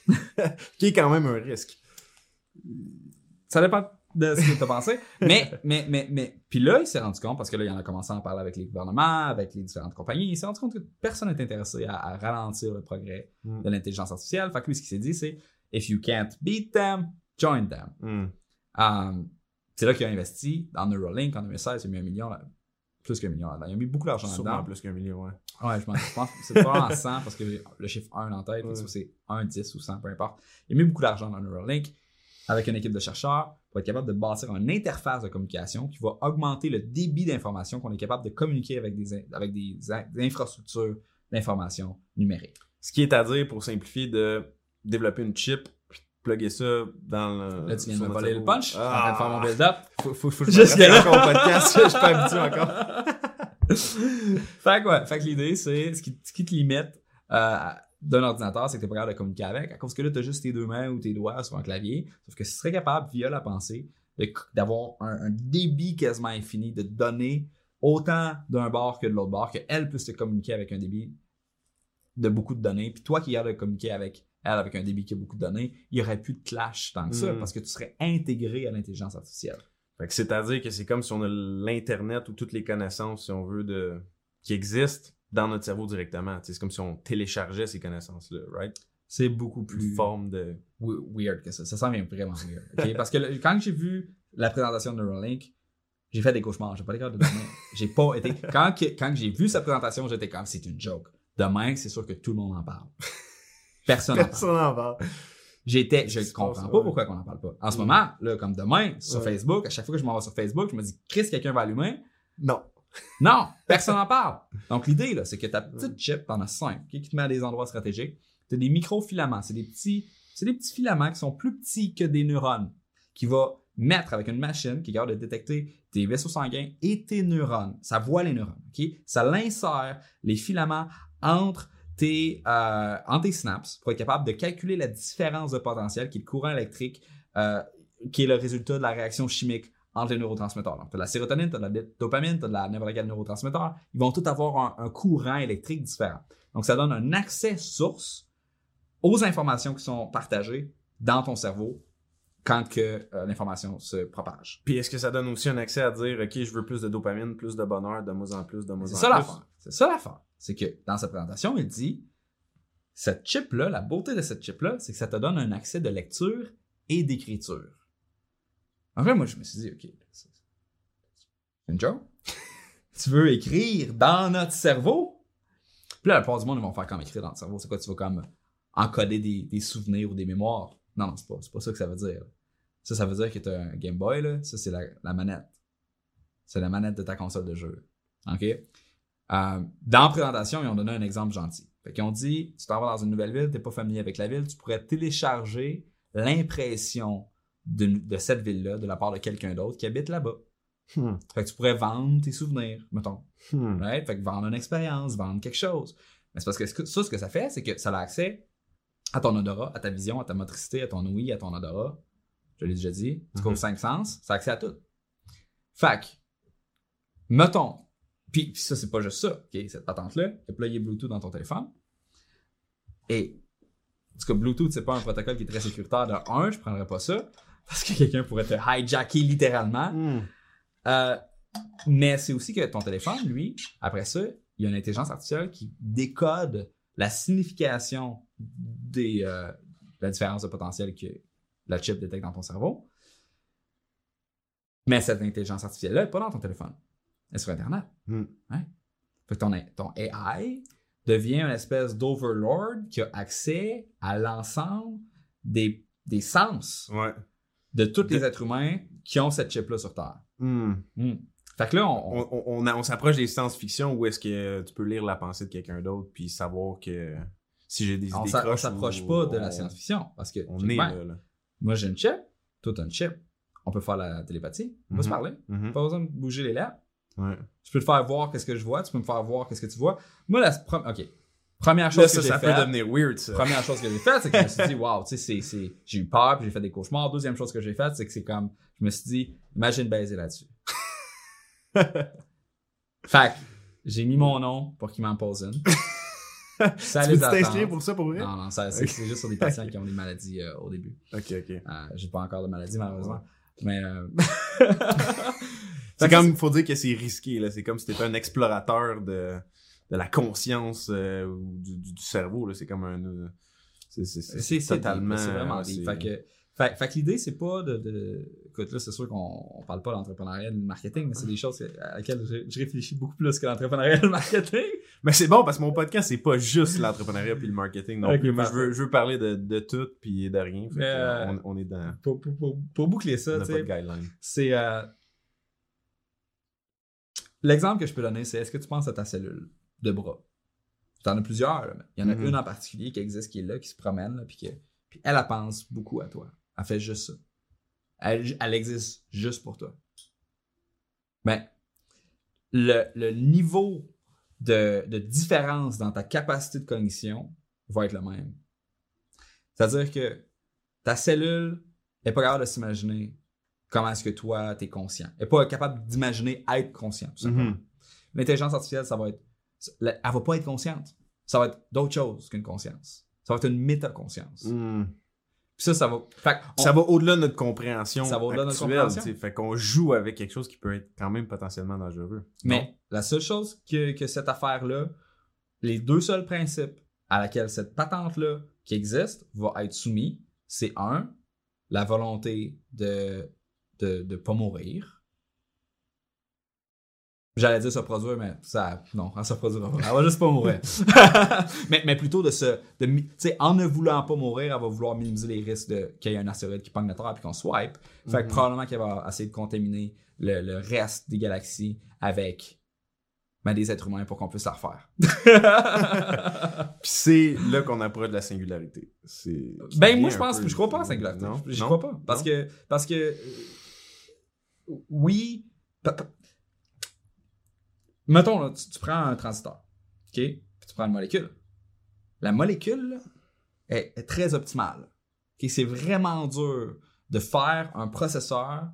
[laughs] Qui est quand même un risque. Ça dépend de ce que tu as pensé. Mais, mais, mais, mais, puis là, il s'est rendu compte, parce que là, il en a commencé à en parler avec les gouvernements, avec les différentes compagnies, il s'est rendu compte que personne n'est intéressé à, à ralentir le progrès Mm. de l'intelligence artificielle. Fait que lui, ce qu'il s'est dit, c'est If you can't beat them, join them. Hmm. Um, c'est là qu'il a investi dans Neuralink en 2016, il a mis un million, là- plus qu'un million là-dedans. Il a mis beaucoup d'argent là-dedans. plus qu'un million, ouais. Ouais, je, je pense que c'est pas en 100 parce que j'ai le chiffre 1 en tête, Ouais. c'est 1, 10 ou 100, peu importe. Il a mis beaucoup d'argent dans Neuralink avec une équipe de chercheurs pour être capable de bâtir une interface de communication qui va augmenter le débit d'information qu'on est capable de communiquer avec des, avec des, in- des infrastructures d'information numérique. Ce qui est à dire, pour simplifier, de développer une chip, plugger ça dans le. Là, tu viens de me voler le punch. En train de faire mon Ah! build-up. [laughs] Faut, faut, faut que je me là. reste encore au podcast, je suis pas habitué encore. [laughs] fait que ouais, fait que l'idée, c'est ce qui, ce qui te limite euh, d'un ordinateur, c'est que t'es pas capable de communiquer avec, à cause que là, t'as juste tes deux mains ou tes doigts sur un clavier. Sauf que si tu serais capable, via la pensée, d'avoir un, un débit quasiment infini de données autant d'un bord que de l'autre bord, qu'elle puisse te communiquer avec un débit de beaucoup de données, puis toi qui gardes de communiquer avec elle avec un débit qui a beaucoup de données, il y aurait plus de clash tant que ça, Mm. parce que tu serais intégré à l'intelligence artificielle. Fait que c'est-à-dire que c'est comme si on a l'Internet ou toutes les connaissances, si on veut, de qui existent dans notre cerveau directement. C'est comme si on téléchargeait ces connaissances-là, right? C'est beaucoup Une plus... forme de... we- weird que ça. Ça s'en vient vraiment weird. [laughs] Parce que le- quand j'ai vu la présentation de Neuralink, J'ai fait des cauchemars, j'ai pas les de dormir. j'ai pas été. Quand, que- quand j'ai vu cette présentation, j'étais comme c'est une joke. Demain, c'est sûr que tout le monde en parle. Personne en parle. Personne n'en parle. J'étais, je comprends pas ouais. pourquoi on en parle pas. En ce Mm. moment, là, comme demain, sur. Facebook, à chaque fois que je m'en vais sur Facebook, je me dis, Chris, quelqu'un va allumer? Non. Non, personne n'en parle. Donc, l'idée, là, c'est que ta petite chip, t'en as cinq, qui te met à des endroits stratégiques. T'as des microfilaments. C'est des petits, c'est des petits filaments qui sont plus petits que des neurones, qui va mettre avec une machine qui est capable de détecter tes vaisseaux sanguins et tes neurones. Ça voit les neurones, ok? Ça l'insère les filaments entre tes, euh, entre tes synapses pour être capable de calculer la différence de potentiel qui est le courant électrique, euh, qui est le résultat de la réaction chimique entre les neurotransmetteurs. Donc, tu as de la sérotonine, tu as de la dopamine, tu as de la neurotransmetteur. Ils vont tous avoir un, un courant électrique différent. Donc, ça donne un accès source aux informations qui sont partagées dans ton cerveau quand que euh, l'information se propage. Puis est-ce que ça donne aussi un accès à dire, OK, je veux plus de dopamine, plus de bonheur, de moins en plus, de moins en C'est plus? ça l'affaire. C'est ça l'affaire. C'est que dans sa présentation, il dit cette chip-là, la beauté de cette chip-là, c'est que ça te donne un accès de lecture et d'écriture. En fait, moi, je me suis dit, OK, c'est c'est une joke. [laughs] tu veux écrire dans notre cerveau? Puis là, la plupart du monde, ils vont faire comme écrire dans le cerveau. C'est quoi, tu vas comme encoder des, des souvenirs ou des mémoires? Non, non, c'est pas, c'est pas ça que ça veut dire. Ça, ça veut dire que tu as un Game Boy, là. Ça, c'est la, la manette. C'est la manette de ta console de jeu. OK? Euh, dans la présentation, ils ont donné un exemple gentil. Fait qu'ils ont dit, tu t'en vas dans une nouvelle ville, t'es pas familier avec la ville, tu pourrais télécharger l'impression de, cette ville-là de la part de quelqu'un d'autre qui habite là-bas. Hmm. Fait que tu pourrais vendre tes souvenirs, mettons. Hmm. Right? Fait que vendre une expérience, vendre quelque chose. Mais c'est parce que ce que- ça, ce que ça fait, c'est que ça a accès à ton odorat, à ta vision, à ta motricité, à ton ouïe, à ton odorat. Je l'ai déjà dit. Tu Mhm. aux cinq sens, ça accès à tout. Fait que, mettons, puis, ça, c'est pas juste ça, ok, cette patente-là, tu as Bluetooth dans ton téléphone. Et, en tout cas, Bluetooth, c'est pas un protocole qui est très sécuritaire. De un, je prendrais pas ça, parce que quelqu'un pourrait te hijacker littéralement. Hmm. Euh, mais c'est aussi que ton téléphone, lui, après ça, il y a une intelligence artificielle qui décode la signification des, euh, de la différence de potentiel que la chip détecte dans ton cerveau. Mais cette intelligence artificielle-là n'est pas dans ton téléphone. Elle est sur Internet. Hmm. Ouais. Fait que ton, ton AI devient une espèce d'overlord qui a accès à l'ensemble des, des sens Ouais. de tous les êtres humains qui ont cette chip-là sur Terre. Hmm. Hmm. Fait que là, on, On, on, s'approche des science-fiction où est-ce que tu peux lire la pensée de quelqu'un d'autre puis savoir que si j'ai des idées on s'approche ou- pas de la on- science-fiction. Parce que On est là. Moi, j'ai une chip, toi, t'as une chip. On peut faire la télépathie, on peut se Mhm. parler. Mhm. Pas besoin de bouger les lèvres. Ouais. Tu peux te faire voir qu'est-ce que je vois, tu peux me faire voir qu'est-ce que tu vois. Moi, la OK. Première chose Là, que j'ai ça peut devenir weird, ça. première chose que j'ai faite, c'est que je me suis dit, [laughs] wow, tu sais, c'est- j'ai eu peur, puis j'ai fait des cauchemars. Deuxième chose que j'ai faite, c'est que c'est comme, je me suis dit, imagine baiser là-dessus. [laughs] fait que, j'ai mis mon nom pour qu'il m'en pose une. [laughs] Ça tu les veux t'inscrire attend. pour ça pour vrai? Non, non, c'est juste sur des patients qui ont des maladies euh, au début. Ok, ok. Euh, j'ai pas encore de maladie, malheureusement. Mais, euh, [laughs] [laughs] C'est comme, faut dire que c'est risqué, là. C'est comme si t'étais un explorateur de, de la conscience euh, ou du, cerveau, là. C'est comme un. c'est totalement. C'est vraiment c'est- Fait que, fait, fait que l'idée, c'est pas de, de. Écoute, là, c'est sûr qu'on on parle pas d'entrepreneuriat et de marketing, mais c'est des choses que- à laquelle je, je réfléchis beaucoup plus que l'entrepreneuriat et le marketing. Mais c'est bon parce que mon podcast, c'est pas juste l'entrepreneuriat puis le marketing non Ok, plus. Moi, je veux, je veux parler de, de tout puis de rien. Fait euh, on, on est dans. Pour, pour, pour, pour boucler ça, tu c'est. euh, L'exemple que je peux donner, c'est est-ce que tu penses à ta cellule de bras? T'en as plusieurs, là, mais il y en a Mhm. une en particulier qui existe, qui est là, qui se promène, là, puis, que, puis elle, elle pense beaucoup à toi. Elle fait juste ça. Elle, elle existe juste pour toi. Mais le, le niveau de, de différence dans ta capacité de cognition va être le même. C'est-à-dire que ta cellule n'est pas capable de s'imaginer comment est-ce que toi, tu es conscient. Elle n'est pas capable d'imaginer être conscient. tout simplement. Mhm. L'intelligence artificielle, ça va être. Elle va pas être consciente. Ça va être d'autre chose qu'une conscience. Ça va être une métaconscience. Mhm. Ça, ça va. Fait Ça va au-delà de notre compréhension. Ça va au-delà de notre compréhension. Fait qu'on joue avec quelque chose qui peut être quand même potentiellement dangereux. Mais la seule chose que, que cette affaire-là, les deux seuls principes à laquelle cette patente-là qui existe va être soumis, c'est un, la volonté de de, de pas mourir. J'allais dire se produire, mais ça, non, [laughs] elle se produira pas. Elle va juste pas mourir. [laughs] mais, mais plutôt de se, de, mi- tu sais, en ne voulant pas mourir, elle va vouloir minimiser les risques de, qu'il y ait un astéroïde qui pogne la Terre puis qu'on swipe. Fait que Mhm. probablement qu'elle va essayer de contaminer le, le reste des galaxies avec, ben, des êtres humains pour qu'on puisse la refaire. [laughs] Puis c'est là qu'on approche de la singularité. Ben, moi, je pense, peu- je crois pas en singularité. Non? Je, crois pas. Parce Non? que, parce que, euh, oui, mettons, là, tu, tu prends un transistor, OK? Puis tu prends une molécule. La molécule est, est très optimale. C'est vraiment dur de faire un processeur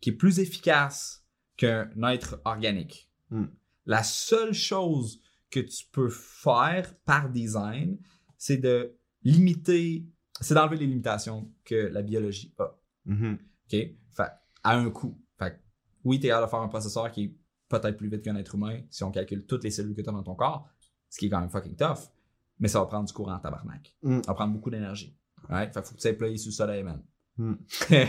qui est plus efficace qu'un être organique. Hmm. La seule chose que tu peux faire par design, c'est de limiter, c'est d'enlever les limitations que la biologie a. Mhm. OK? Fait, à un coût. Fait, oui, tu es capable de faire un processeur qui est peut-être plus vite qu'un être humain si on calcule toutes les cellules que tu as dans ton corps, ce qui est quand même fucking tough, mais ça va prendre du courant en tabarnak. Mm. Ça va prendre beaucoup d'énergie. Right? Fait que faut que tu sois sous le soleil, man. Mm. [laughs]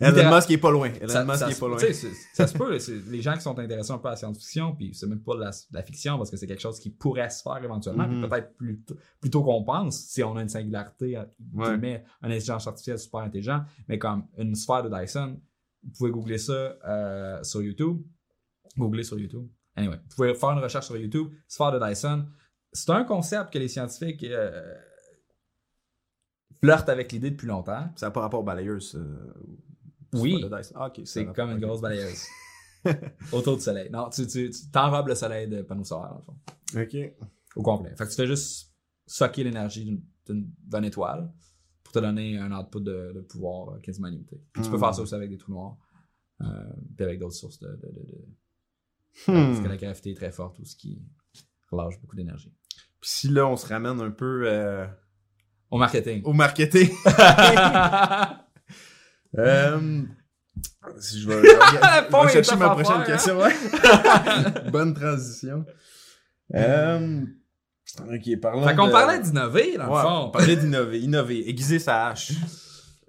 Elon Musk est pas loin. Elon ça, Musk ça est pas loin. ça se peut, les gens qui sont intéressés un peu à la science-fiction, puis c'est même pas de la, de la fiction parce que c'est quelque chose qui pourrait se faire éventuellement, Mhm. puis peut-être plus, plus tôt qu'on pense si on a une singularité, Ouais. un intelligence artificielle super intelligent, mais comme une sphère de Dyson, vous pouvez googler ça euh, sur YouTube. Googler sur YouTube. Anyway, vous pouvez faire une recherche sur YouTube, sphère de Dyson. C'est un concept que les scientifiques euh, flirtent avec l'idée depuis longtemps. Ça n'a pas rapport aux balayeuses. euh, Oui. Ah, C'est comme une grosse balayeuse. [laughs] Autour du soleil. Non, tu, tu, tu t'enrobes le soleil de panneaux solaires, le fond. Ok. Au complet. Fait que tu fais juste socker l'énergie d'une, étoile pour te donner un output de, de pouvoir euh, quasiment limité. Puis tu peux Hmm. faire ça aussi avec des trous noirs. Euh, puis avec d'autres sources de, de, de, de- Hmm. Parce que la gravité est très forte ou ce qui relâche beaucoup d'énergie. Puis si là, on se ramène un peu euh, Au marketing. au marketing. [laughs] Euh, si je vais, je [laughs] chercher ma prochaine affaire, question. [laughs] Bonne transition. Ok, parlons fait qu'on de- parlait d'innover, dans Ouais, le on fond. parlait d'innover, innover, aiguiser sa hache. [laughs]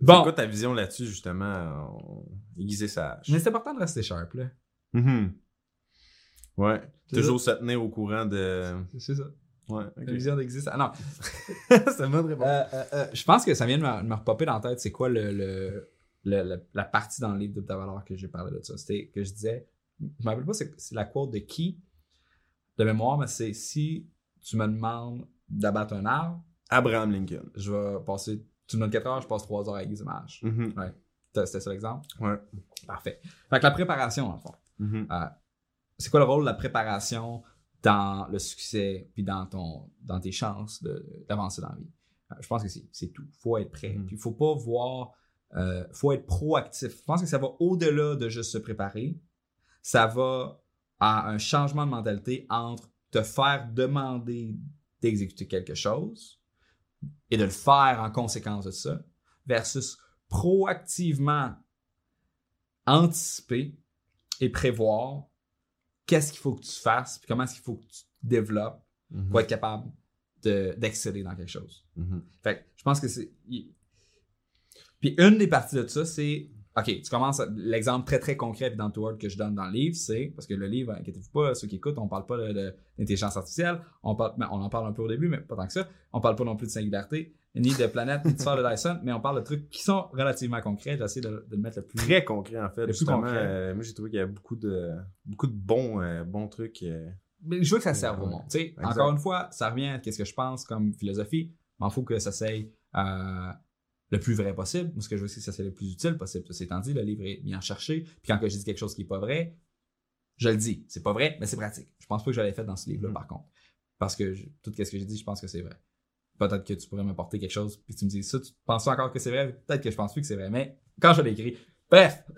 Bon. C'est quoi ta vision là-dessus, justement? on- Aiguiser sa hache. Mais c'est important de rester sharp, là. Mhm. Ouais. C'est Toujours se tenir au courant de. C'est ça. Ouais, La vision d'exister. Ah non. [laughs] c'est une bonne réponse. Euh, euh, euh, je pense que ça vient de me, de me repopper dans la tête. C'est quoi le, le, le- le- la partie dans le livre de ta valeur que j'ai parlé de ça? C'était que je disais, je me rappelle pas c'est, c'est la quote de qui? De mémoire, mais c'est si tu me demandes d'abattre un arbre, Abraham Lincoln. je vais passer, tu me donnes 4 heures, je passe 3 heures avec des images. Mhm. C'était c'était ça l'exemple? Ouais. Parfait. Fait que la préparation, en fond. Mhm. c'est quoi le rôle de la préparation dans le succès puis dans ton dans tes chances d'avancer dans la vie? Euh, je pense que c'est tout faut être prêt Mhm. puis faut pas voir euh, faut être proactif je pense que ça va au-delà de juste se préparer ça va à un changement de mentalité entre te faire demander d'exécuter quelque chose et de le faire en conséquence de ça versus proactivement anticiper et prévoir qu'est-ce qu'il faut que tu fasses, puis comment est-ce qu'il faut que tu te développes Mhm. pour être capable de- d'exceller dans quelque chose. Mhm. Fait que je pense que c'est. Puis une des parties de ça, c'est. OK, tu commences. L'exemple très très concret dans Toward que je donne dans le livre, c'est. Parce que le livre, inquiétez-vous pas, ceux qui écoutent, on parle pas d'intelligence artificielle. On, parle, ben, on en parle un peu au début, mais pas tant que ça. On parle pas non plus de singularité, ni de planète, ni de sphère de Dyson, mais on parle de trucs qui sont relativement concrets. J'essaie de, de le mettre le plus. Très concret, en fait. Le plus concret. Euh, moi, j'ai trouvé qu'il y avait beaucoup de, beaucoup de bons, euh, bons trucs. euh. Mais je veux que ça serve au monde. Encore une fois, ça revient à ce que je pense comme philosophie. M'en faut que ça s'aille euh, le plus vrai possible. Moi, ce que je veux, c'est que ça soit le plus utile possible. Ceci étant dit, le livre est bien cherché. Puis quand que je dis quelque chose qui est pas vrai, je le dis. C'est pas vrai, mais c'est pratique. Je pense pas que je l'avais fait dans ce livre-là, Mhm. par contre. Parce que je- tout ce que j'ai dit, je pense que c'est vrai. Peut-être que tu pourrais m'apporter quelque chose, puis tu me dis ça, tu penses encore que c'est vrai? Peut-être que je pense plus que c'est vrai, mais quand je l'ai écrit. Bref! [laughs]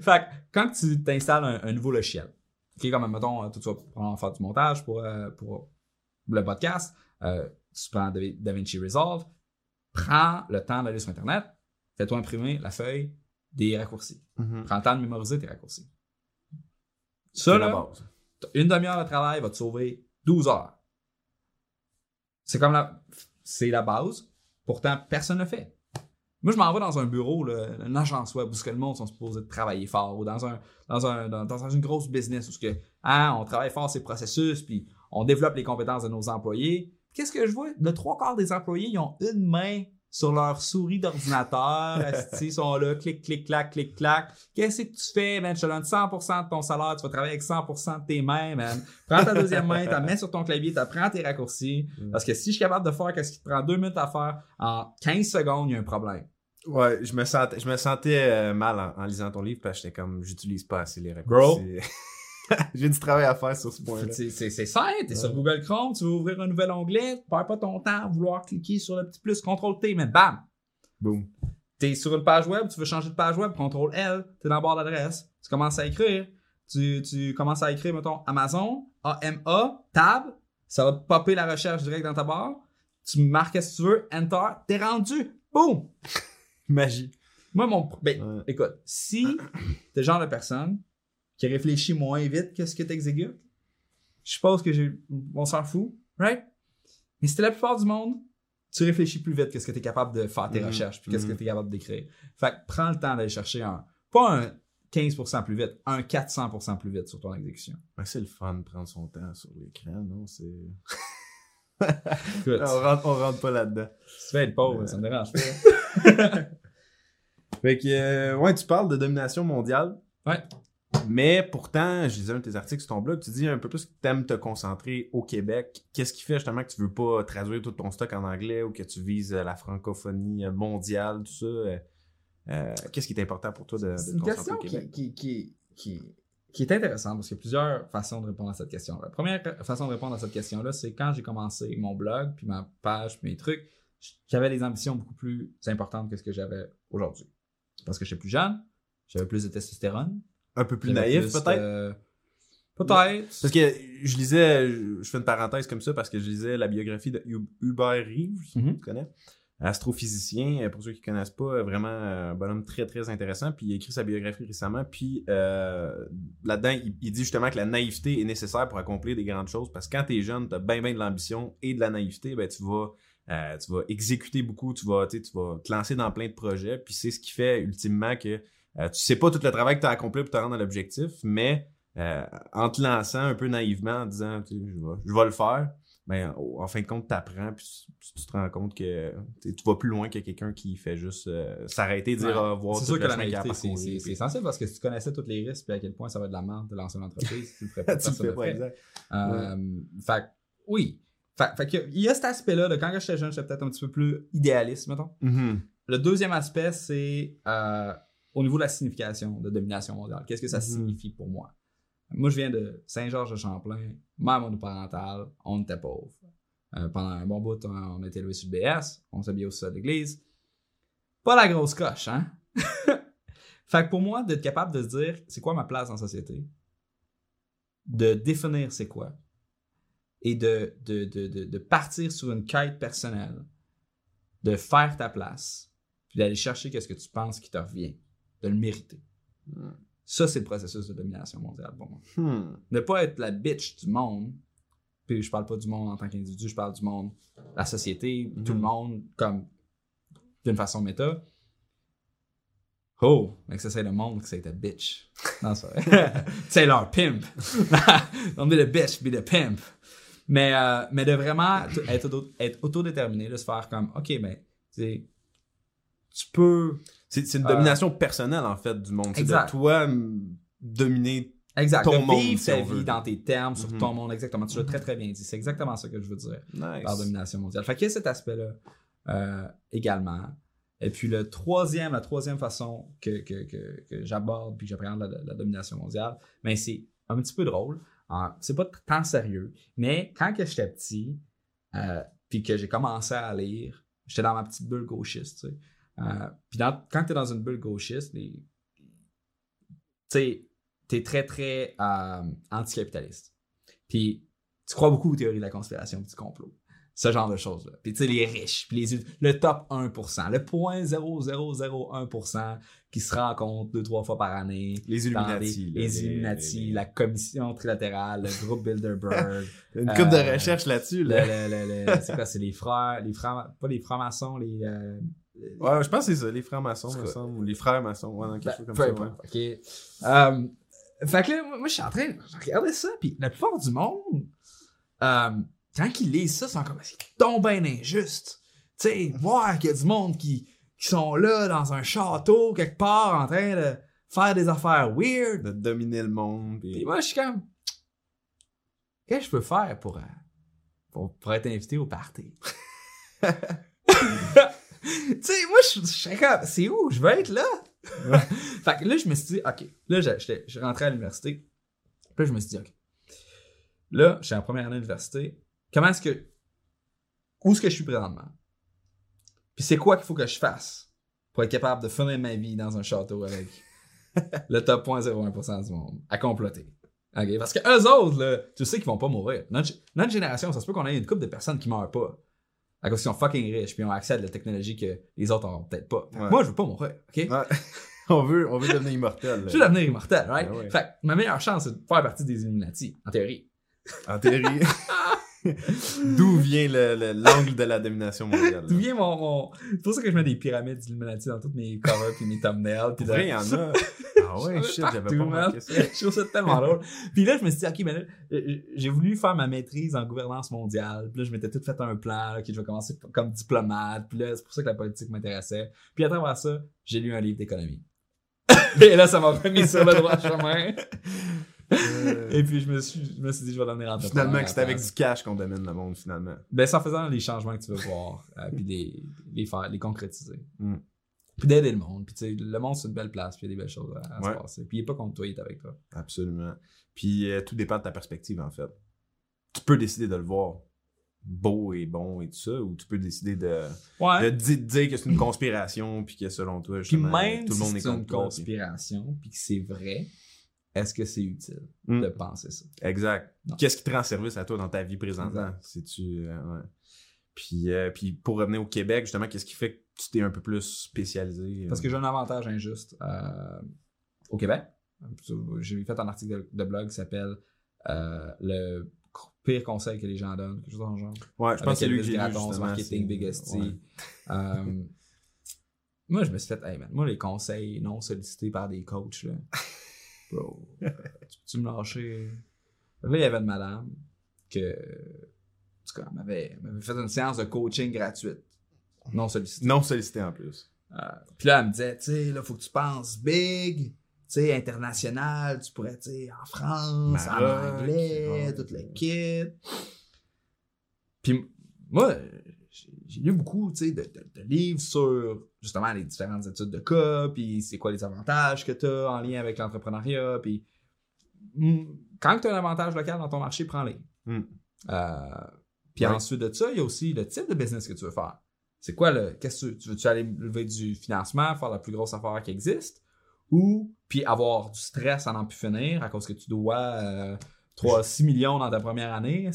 fait que quand tu t'installes un, un nouveau logiciel, OK, comme mettons, tu vas prendre faire du montage pour, euh, pour le podcast, euh, tu prends Da- DaVinci Resolve, prends le temps d'aller sur Internet, fais-toi imprimer la feuille des raccourcis. Prends le temps de mémoriser tes raccourcis. Ça, C'est la base. Une demi-heure de travail va te sauver 12 heures. C'est comme la, c'est la base. Pourtant, personne ne le fait. Moi, je m'en vais dans un bureau, là, une agence web où ce que le monde sont supposés travailler fort, ou dans un dans un dans, dans une grosse business où ce que hein, on travaille fort ces processus, puis on développe les compétences de nos employés. Qu'est-ce que je vois? Le trois quarts des employés, ils ont une main sur leur souris d'ordinateur. [laughs] Ils sont là, clic, clic, clac, clic, clac. Qu'est-ce que tu fais, man? Je te donne 100% de ton salaire. Tu vas travailler avec 100% de tes mains, man. Prends ta deuxième main, tu la mets sur ton clavier, tu prends tes raccourcis. Parce que si je suis capable de faire ce qui te prend deux minutes à faire en 15 secondes, il y a un problème. Ouais, je me sentais, je me sentais euh, mal en, en lisant ton livre parce que j'étais comme, j'utilise pas assez les Bro. [laughs] [laughs] J'ai du travail à faire sur ce point-là. C'est simple, t'es sur Google Chrome, tu veux ouvrir un nouvel onglet, tu perds pas ton temps à vouloir cliquer sur le petit plus, contrôle T, mais bam! Boom. T'es sur une page web, tu veux changer de page web, contrôle L, t'es dans la barre d'adresse, tu commences à écrire, tu, tu commences à écrire, mettons, Amazon, AMA, tab, ça va popper la recherche direct dans ta barre, tu marques ce que tu veux, enter, t'es rendu, boum! [laughs] Magie. Moi, mon. Ben, Ouais. écoute, si t'es le genre de personne qui réfléchit moins vite que ce que t'exécutes, je suppose que j'ai. On s'en fout, right? Mais si t'es la plupart du monde, tu réfléchis plus vite que ce que t'es capable de faire tes Mhm. recherches, puis qu'est-ce que Mhm. t'es capable d'écrire. Fait que prends le temps d'aller chercher un. Pas un 15% plus vite, un 400% plus vite sur ton exécution. Ouais, c'est le fun de prendre son temps sur l'écran, non? C'est... [laughs] On, rentre, on rentre pas là-dedans. si tu veux être pauvre, ça me dérange pas. [laughs] Fait que, euh, ouais, tu parles de domination mondiale. Ouais. Mais pourtant, je lisais un de tes articles sur ton blog, tu dis un peu plus que tu aimes te concentrer au Québec. Qu'est-ce qui fait justement que tu veux pas traduire tout ton stock en anglais ou que tu vises euh, la francophonie euh, mondiale, tout ça? euh, Qu'est-ce qui est important pour toi de, de C'est te une concentrer question au Québec? qui, qui, qui, qui, est intéressante parce qu'il y a plusieurs façons de répondre à cette question-là. La première façon de répondre à cette question-là, c'est quand j'ai commencé mon blog, puis ma page, puis mes trucs, j'avais des ambitions beaucoup plus importantes que ce que j'avais aujourd'hui. Parce que j'étais plus jeune, j'avais plus de testostérone. Un peu plus naïf, peut-être? euh, Peut-être. Parce que je lisais, je fais une parenthèse comme ça parce que je lisais la biographie de Hu- Hubert Reeves, Mhm. tu connais? Astrophysicien, euh, pour ceux qui connaissent pas, euh, vraiment un bonhomme très très intéressant. Puis il a écrit sa biographie récemment. Puis euh, là-dedans, il, il dit justement que la naïveté est nécessaire pour accomplir des grandes choses. Parce que quand t'es jeune, t'as bien bien de l'ambition et de la naïveté, ben tu vas euh, tu vas exécuter beaucoup, tu vas, tu vas te lancer dans plein de projets. Puis c'est ce qui fait ultimement que euh, tu sais pas tout le travail que tu as accompli pour te rendre à l'objectif, mais euh, en te lançant un peu naïvement, en disant je vais, je vais le faire, ben, en fin de compte, tu apprends, puis tu, tu te rends compte que tu vas plus loin que quelqu'un qui fait juste euh, s'arrêter, dire au revoir. C'est toute sûr que la naïveté, c'est- c'est c'est puis- essentiel parce que si tu connaissais tous les risques et à quel point ça va être de la merde de lancer une entreprise, tu le ferais [laughs] pas. tu le fais pas, exact. Euh, Fait oui. Fait, il y a cet aspect-là. de quand j'étais jeune, j'étais peut-être un petit peu plus idéaliste, mettons. Mhm. Le deuxième aspect, c'est euh, au niveau de la signification de domination mondiale. Qu'est-ce que ça Mhm. signifie pour moi? Moi, je viens de Saint-Georges-de-Champlain, mère monoparentale, on était pauvre. Euh, pendant un bon bout, on, on était élevé sur le BS, on s'habillait au sol de l'église. Pas la grosse coche, hein? [laughs] fait que pour moi, d'être capable de se dire c'est quoi ma place dans la société, de définir c'est quoi, et de, de, de, de, de partir sur une quête personnelle, de faire ta place, puis d'aller chercher qu'est-ce que tu penses qui te revient, de le mériter. Hmm. Ça, c'est le processus de domination mondiale pour moi. Hmm. Ne pas être la bitch du monde, puis je parle pas du monde en tant qu'individu, je parle du monde, la société, tout le monde, comme d'une façon méta. Oh, mais que ça c'est le monde que c'est ta bitch. Non, c'est vrai. [laughs] c'est leur pimp. [laughs] On be the bitch, be the pimp. Mais, euh, mais de vraiment être, auto- être autodéterminé, de se faire comme, ok, ben, tu peux. C'est une Euh, domination personnelle, en fait, du monde. C'est de toi dominer. Exact. Ton de monde, vivre si ta on vie veut. dans tes termes, sur Mhm. ton monde, exactement. Tu l'as très très bien dit. C'est exactement ça que je veux dire. Nice. par domination mondiale. Fait qu'il y a cet aspect-là euh, également. Et puis le troisième, la troisième façon que, que, que, que j'aborde puis que j'appréhende la, la domination mondiale, ben c'est un petit peu drôle. Hein, c'est pas tant sérieux, mais quand que j'étais petit, euh, puis que j'ai commencé à lire, j'étais dans ma petite bulle gauchiste, tu sais. Euh, puis quand t'es dans une bulle gauchiste, tu t'es très très euh, anticapitaliste. Puis tu crois beaucoup aux théories de la conspiration du complot. Ce genre de choses-là. Puis tu sais, les riches, puis les, le top 1%, le 0.0001% qui se rencontrent deux, trois fois par année. Les Illuminati. les, Illuminati, la commission trilatérale, le groupe Bilderberg. [laughs] Une coupe de euh, recherche là-dessus. Là. c'est quoi, c'est les frères, les frères, pas les francs-maçons, les, euh, Ouais, je pense que c'est ça, les frères maçons, C'est me semble. Ou les frères maçons, ouais, dans quelque Ben, chose comme peu ça. importe, ouais. ok. Euh, fait que là, moi, je suis en train, je regardais ça, puis la plupart du monde, euh, quand ils lisent ça, ils sont comme, c'est donc bien injuste. Tu sais, voir qu'il y a du monde qui, qui sont là, dans un château, quelque part, en train de faire des affaires weird. De dominer le monde. Puis Puis... moi, je suis comme, qu'est-ce que je peux faire pour, euh, pour, pour être invité au party? [laughs] tu sais, moi, je suis comme, c'est où? Je veux être là. [laughs] fait que là, je me suis dit, OK. Là, je rentrais à l'université. Puis là, je me suis dit, OK. Là, je suis en première année d'université. Comment est-ce que. Où est-ce que je suis présentement? Puis c'est quoi qu'il faut que je fasse pour être capable de finir ma vie dans un château avec le top 0.01% du monde à comploter? OK? Parce que eux autres, là, tu sais qu'ils vont pas mourir. Notre, notre génération, ça se peut qu'on ait une couple de personnes qui meurent pas. À cause qu'ils sont fucking riches puis ils ont accès à de la technologie que les autres ont peut-être pas. Ouais. Moi, je veux pas mourir. OK? Ouais. [laughs] on, veut, on veut devenir immortel. Je veux devenir immortel, right? Ben ouais. Fait que ma meilleure chance, c'est de faire partie des Illuminati, en théorie. En théorie. [laughs] [laughs] D'où vient le- le- l'angle de la domination mondiale? D'où vient mon, mon- C'est pour ça que je mets des pyramides d'Illuminati dans toutes mes covers puis mes thumbnails. Puis il y en a. [laughs] Ah ouais, shit, j'avais pas remarqué ça. [laughs] je trouve ça tellement drôle. Puis là, je me suis dit, OK, ben là, euh, j'ai voulu faire ma maîtrise en gouvernance mondiale. Puis là, je m'étais tout fait un plan, là, OK, je vais commencer comme diplomate. Puis là, c'est pour ça que la politique m'intéressait. Puis à travers ça, j'ai lu un livre d'économie. Et là, ça m'a remis sur le droit chemin. [laughs] Et puis, je me suis, je me suis dit, je vais devenir entrepreneur. Finalement, que c'est avec du cash qu'on domine le monde, finalement. Ben, c'est en faisant les changements que tu veux voir, [laughs] euh, puis les, les faire, les concrétiser. Mm. Puis d'aider le monde. Puis tu sais, le monde, c'est une belle place, puis il y a des belles choses à, à Ouais. se passer. Puis il est pas contre toi, il est avec toi. Absolument. Puis euh, tout dépend de ta perspective, en fait. Tu peux décider de le voir beau et bon et tout ça, ou tu peux décider de, Ouais. de di- dire que c'est une conspiration, puis que selon toi, Puis justement, même tout le monde si est une contre toi, puis- conspiration, puis que c'est vrai, est-ce que c'est utile Mm. de penser ça? Exact. Qu'est-ce qui te rend service à toi dans ta vie présentement? Si tu, euh, ouais. Puis, euh, puis pour revenir au Québec, justement, qu'est-ce qui fait que tu t'es un peu plus spécialisé? euh? Parce que j'ai un avantage injuste au Québec. J'ai fait un article de, blog qui s'appelle Le pire conseil que les gens donnent, quelque chose dans le genre. Ouais, je pense que c'est lui justement, marketing c'est- Big ST. ouais. [laughs] Moi, je me suis fait, hey man, moi, les conseils non sollicités par des coachs, là. Bro, tu peux-tu me lâcher? Là, il y avait une madame que, en tout cas, elle m'avait, fait une séance de coaching gratuite. Non sollicitée. Non sollicité en plus. Euh, puis là, elle me disait, tu sais, là, faut que tu penses big, tu sais, international, tu pourrais, tu sais, en France, en anglais, ouais. tout le kit. Puis moi, j'ai lu beaucoup, tu de, de- de livres sur, justement, les différentes études de cas, puis c'est quoi les avantages que tu as en lien avec l'entrepreneuriat, puis quand tu as un avantage local dans ton marché, prends-les. Mm. Euh, puis Ouais. ensuite de ça, il y a aussi le type de business que tu veux faire. C'est quoi le. Qu'est-ce que tu, tu veux-tu aller lever du financement, faire la plus grosse affaire qui existe, ou puis avoir du stress à n'en plus finir à cause que tu dois euh, 3 6 millions dans ta première année, est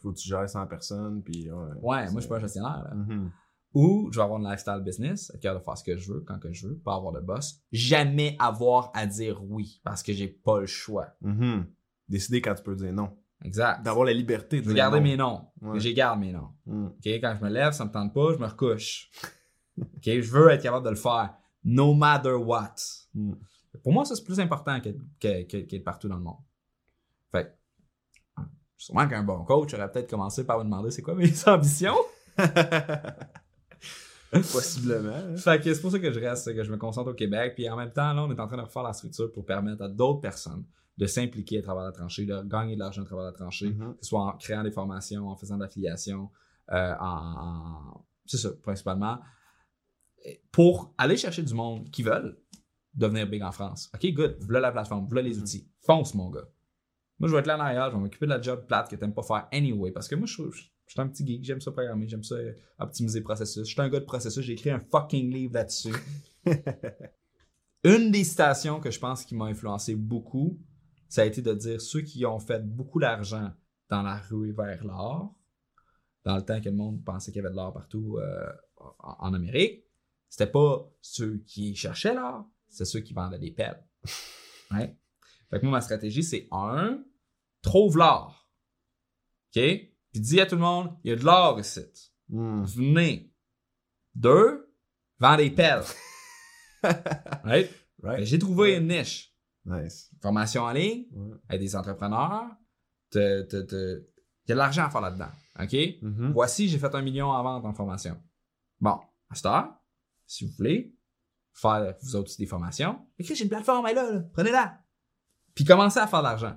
Faut que tu gères 100 personnes, puis... Ouais, Ouais, moi je suis pas un gestionnaire. là. Mhm. Ou je vais avoir une lifestyle business, être capable de faire ce que je veux quand que je veux, pas avoir de boss. Jamais avoir à dire oui parce que j'ai pas le choix. Mhm. Décider quand tu peux dire non. Exact. D'avoir la liberté de Je garder non. mes noms. Ouais. J'ai garde mes noms. OK, quand je me lève, ça me tente pas, je me recouche. Je veux être capable de le faire no matter what. Mm. Pour moi, ça c'est plus important qu'être partout dans le monde. Sûrement qu'un bon coach aurait peut-être commencé par me demander c'est quoi mes [laughs] ambitions. [laughs] Possiblement. hein. Fait que c'est pour ça que je reste, que je me concentre au Québec. Puis en même temps, là, on est en train de refaire la structure pour permettre à d'autres personnes de s'impliquer à travers la tranchée, de gagner de l'argent à travers la tranchée, Mhm. que ce soit en créant des formations, en faisant de l'affiliation, euh, en, c'est ça, principalement, pour aller chercher du monde qui veulent devenir big en France. OK, good. Voilà la plateforme, voilà les outils. Fonce, mon gars. Moi, je vais être là en arrière, je vais m'occuper de la job plate que t'aimes pas faire anyway. Parce que moi, je suis, je suis un petit geek, j'aime ça programmer, j'aime ça euh, optimiser le processus. Je suis un gars de processus, j'ai écrit un fucking livre là-dessus. [laughs] Une des citations que je pense qui m'a influencé beaucoup, ça a été de dire ceux qui ont fait beaucoup d'argent dans la rue vers l'or, dans le temps que le monde pensait qu'il y avait de l'or partout euh, en, en Amérique, c'était pas ceux qui cherchaient l'or, c'est ceux qui vendaient des pelles. [laughs] Ouais. Fait que moi, ma stratégie, c'est un, trouve l'or. OK? Puis dis à tout le monde, il y a de l'or ici. Mhm. Venez. Deux, vends des pelles. [laughs] right? Right. J'ai trouvé une niche. Nice. Formation en ligne, Ouais. avec des entrepreneurs. te- te- te- Il y a de l'argent à faire là-dedans. OK? Mhm. Voici, j'ai fait un million en vente en formation. Bon, à cette heure, si vous voulez faire vous autres des formations, écoutez, j'ai une plateforme, elle est là, là. prenez-la. Puis commencez à faire de l'argent.